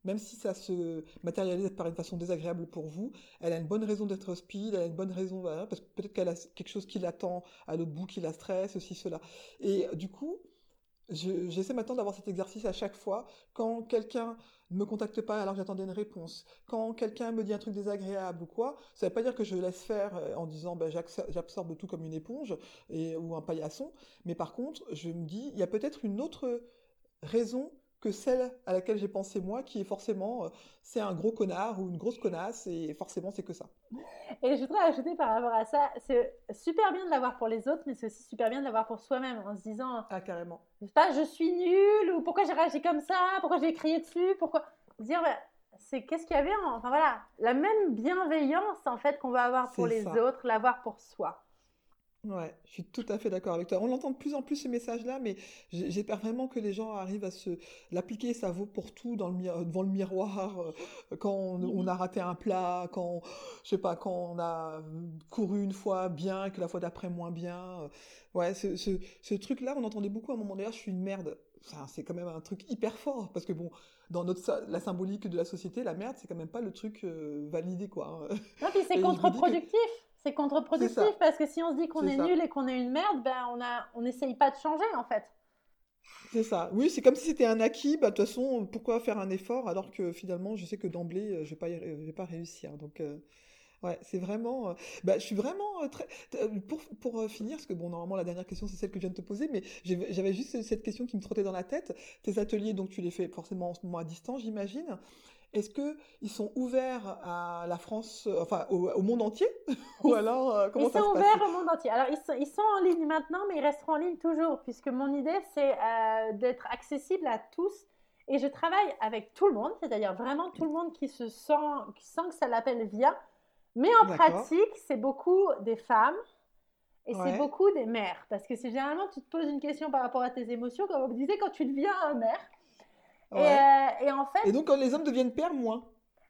même si ça se matérialise par une façon désagréable pour vous, elle a une bonne raison d'être speed, elle a une bonne raison, parce que peut-être qu'elle a quelque chose qui l'attend à l'autre bout, qui la stresse, ceci, cela. Et du coup, J'essaie maintenant d'avoir cet exercice à chaque fois. Quand quelqu'un ne me contacte pas alors que j'attendais une réponse, quand quelqu'un me dit un truc désagréable ou quoi, ça ne veut pas dire que je laisse faire euh, en disant ben, j'absorbe tout comme une éponge ou un paillasson, mais par contre, je me dis, il y a peut-être une autre raison que celle à laquelle j'ai pensé moi, qui est forcément, euh, c'est un gros connard ou une grosse connasse, et forcément c'est que ça. Et je voudrais ajouter par rapport à ça, c'est super bien de l'avoir pour les autres, mais c'est aussi super bien de l'avoir pour soi-même, en se disant... Ah, carrément. Je sais pas, je suis nulle, ou pourquoi j'ai réagi comme ça, pourquoi j'ai crié dessus, pourquoi... Dire, c'est qu'est-ce qu'il y avait en... Enfin voilà, la même bienveillance en fait qu'on va avoir pour les autres, l'avoir pour soi. Ouais, je suis tout à fait d'accord avec toi. On entend de plus en plus ces messages-là, mais j'espère vraiment que les gens arrivent à se l'appliquer. Ça vaut pour tout dans le devant le miroir, euh, quand on, a raté un plat, quand je sais pas, quand on a couru une fois bien, que la fois d'après moins bien. Euh. Ouais, ce, ce, ce truc-là, on entendait beaucoup à un moment donné. Je suis une merde. Enfin, c'est quand même un truc hyper fort parce que bon, dans notre la symbolique de la société, la merde, c'est quand même pas le truc euh, validé quoi. Hein. Non, puis c'est contre-productif. C'est contre-productif parce que si on se dit qu'on est, nul et qu'on est une merde, ben on a, on n'essaye pas de changer en fait. C'est ça. Oui, c'est comme si c'était un acquis. Bah, de toute façon, pourquoi faire un effort alors que finalement, je sais que d'emblée, euh, je vais pas, vais pas réussir. Donc, euh, ouais, c'est vraiment. Euh, bah, je suis vraiment très. Pour, pour finir, parce que bon, normalement, la dernière question, c'est celle que je viens de te poser, mais j'avais juste cette question qui me trottait dans la tête. Tes ateliers, donc, tu les fais forcément en ce moment à distance, j'imagine. Est-ce qu'ils sont ouverts à la France, enfin au, monde entier *laughs* Ou alors, euh, comment ils sont ouverts au monde entier. Alors, ils sont, ils sont, en ligne maintenant, mais ils resteront en ligne toujours, puisque mon idée, c'est euh, d'être accessible à tous. Et je travaille avec tout le monde, c'est-à-dire vraiment tout le monde qui se sent, qui sent que ça l'appelle via. Mais en pratique, c'est beaucoup des femmes et c'est beaucoup des mères. Parce que si généralement tu te poses une question par rapport à tes émotions, comme vous disiez, quand tu deviens mère, euh, et, en fait. Et donc, quand les hommes deviennent pères, moins.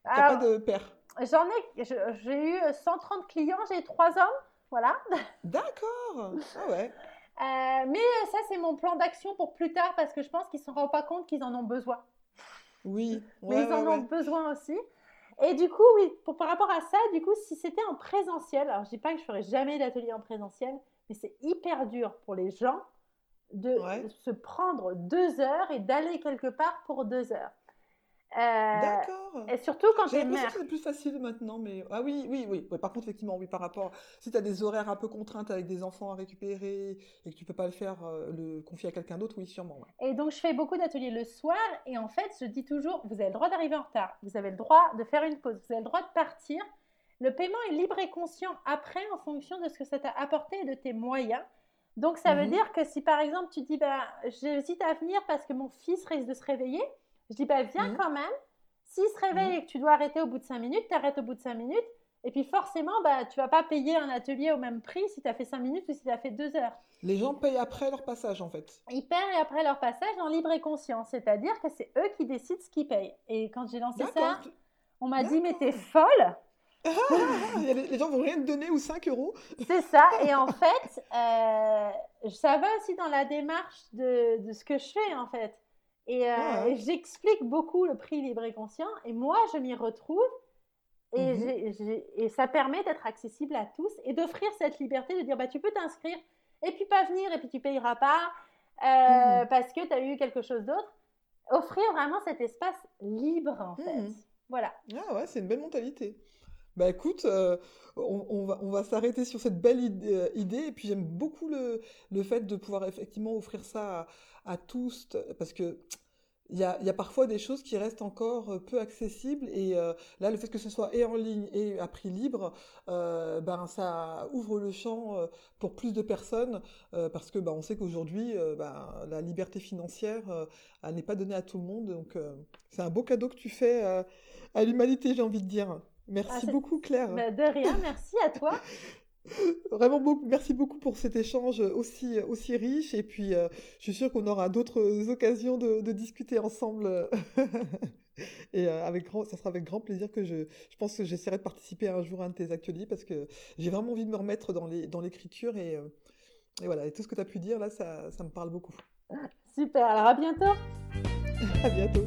T'as pas de père. J'en ai. J'ai eu 130 clients, j'ai 3 hommes. Voilà. *laughs* D'accord. Ah ouais. Euh, mais ça, c'est mon plan d'action pour plus tard parce que je pense qu'ils ne se rendent pas compte qu'ils en ont besoin. Oui. mais ils en ont besoin aussi. Et du coup, oui, pour, par rapport à ça, du coup, si c'était en présentiel, alors je dis pas que je ferai jamais d'atelier en présentiel, mais c'est hyper dur pour les gens de se prendre deux heures et d'aller quelque part pour deux heures. Euh, D'accord. Et surtout quand tu es mère. c'est plus facile maintenant, mais ah oui, oui, oui. par contre, effectivement, oui, par rapport, si tu as des horaires un peu contraintes avec des enfants à récupérer et que tu peux pas le faire, euh, le confier à quelqu'un d'autre, oui, sûrement. Et donc, je fais beaucoup d'ateliers le soir, et en fait, je dis toujours, vous avez le droit d'arriver en retard, vous avez le droit de faire une pause, vous avez le droit de partir. Le paiement est libre et conscient après en fonction de ce que ça t'a apporté et de tes moyens. Donc, ça veut mhm. dire que si par exemple tu dis, bah, j'hésite à venir parce que mon fils risque de se réveiller, je dis, bah, viens mhm. quand même. S'il se réveille mhm. et que tu dois arrêter au bout de 5 minutes, tu arrêtes au bout de 5 minutes. Et puis forcément, bah, tu vas pas payer un atelier au même prix si tu as fait 5 minutes ou si tu as fait 2 heures. Les gens payent après leur passage, en fait. Ils payent après leur passage en libre et conscience, c'est-à-dire que c'est eux qui décident ce qu'ils payent. Et quand j'ai lancé ça, on m'a dit, mais t'es folle les gens vont rien te donner ou 5 euros. C'est ça. Et en fait, euh, ça va aussi dans la démarche de, de, ce que je fais, en fait. Et, euh, j'explique beaucoup le prix libre et conscient. Et moi, je m'y retrouve. Et, mhm. et, ça permet d'être accessible à tous et d'offrir cette liberté de dire bah, tu peux t'inscrire et puis pas venir et puis tu payeras pas euh, mhm. parce que tu as eu quelque chose d'autre. Offrir vraiment cet espace libre, en fait. Mhm. Voilà. Ah ouais, c'est une belle mentalité. Bah écoute, euh, on, va, s'arrêter sur cette belle euh, idée, et puis j'aime beaucoup le, le, fait de pouvoir effectivement offrir ça à, tous, parce que il y a, parfois des choses qui restent encore euh, peu accessibles et là le fait que ce soit et en ligne et à prix libre ben ça ouvre le champ pour plus de personnes parce que ben, on sait qu'aujourd'hui ben, la liberté financière n'est pas donnée à tout le monde. Donc c'est un beau cadeau que tu fais à l'humanité j'ai envie de dire Merci ah, beaucoup, Claire. Bah, de rien, merci à toi. *laughs* Vraiment beaucoup, merci beaucoup pour cet échange aussi, aussi riche. Et puis, euh, je suis sûre qu'on aura d'autres occasions de, discuter ensemble. *laughs* et euh, avec grand, ça sera avec grand plaisir que je, je pense que j'essaierai de participer un jour à un de tes ateliers parce que j'ai vraiment envie de me remettre dans, les, dans l'écriture. Et, euh, et voilà, et tout ce que tu as pu dire là, ça, ça me parle beaucoup. *laughs* Super, alors à bientôt. à bientôt.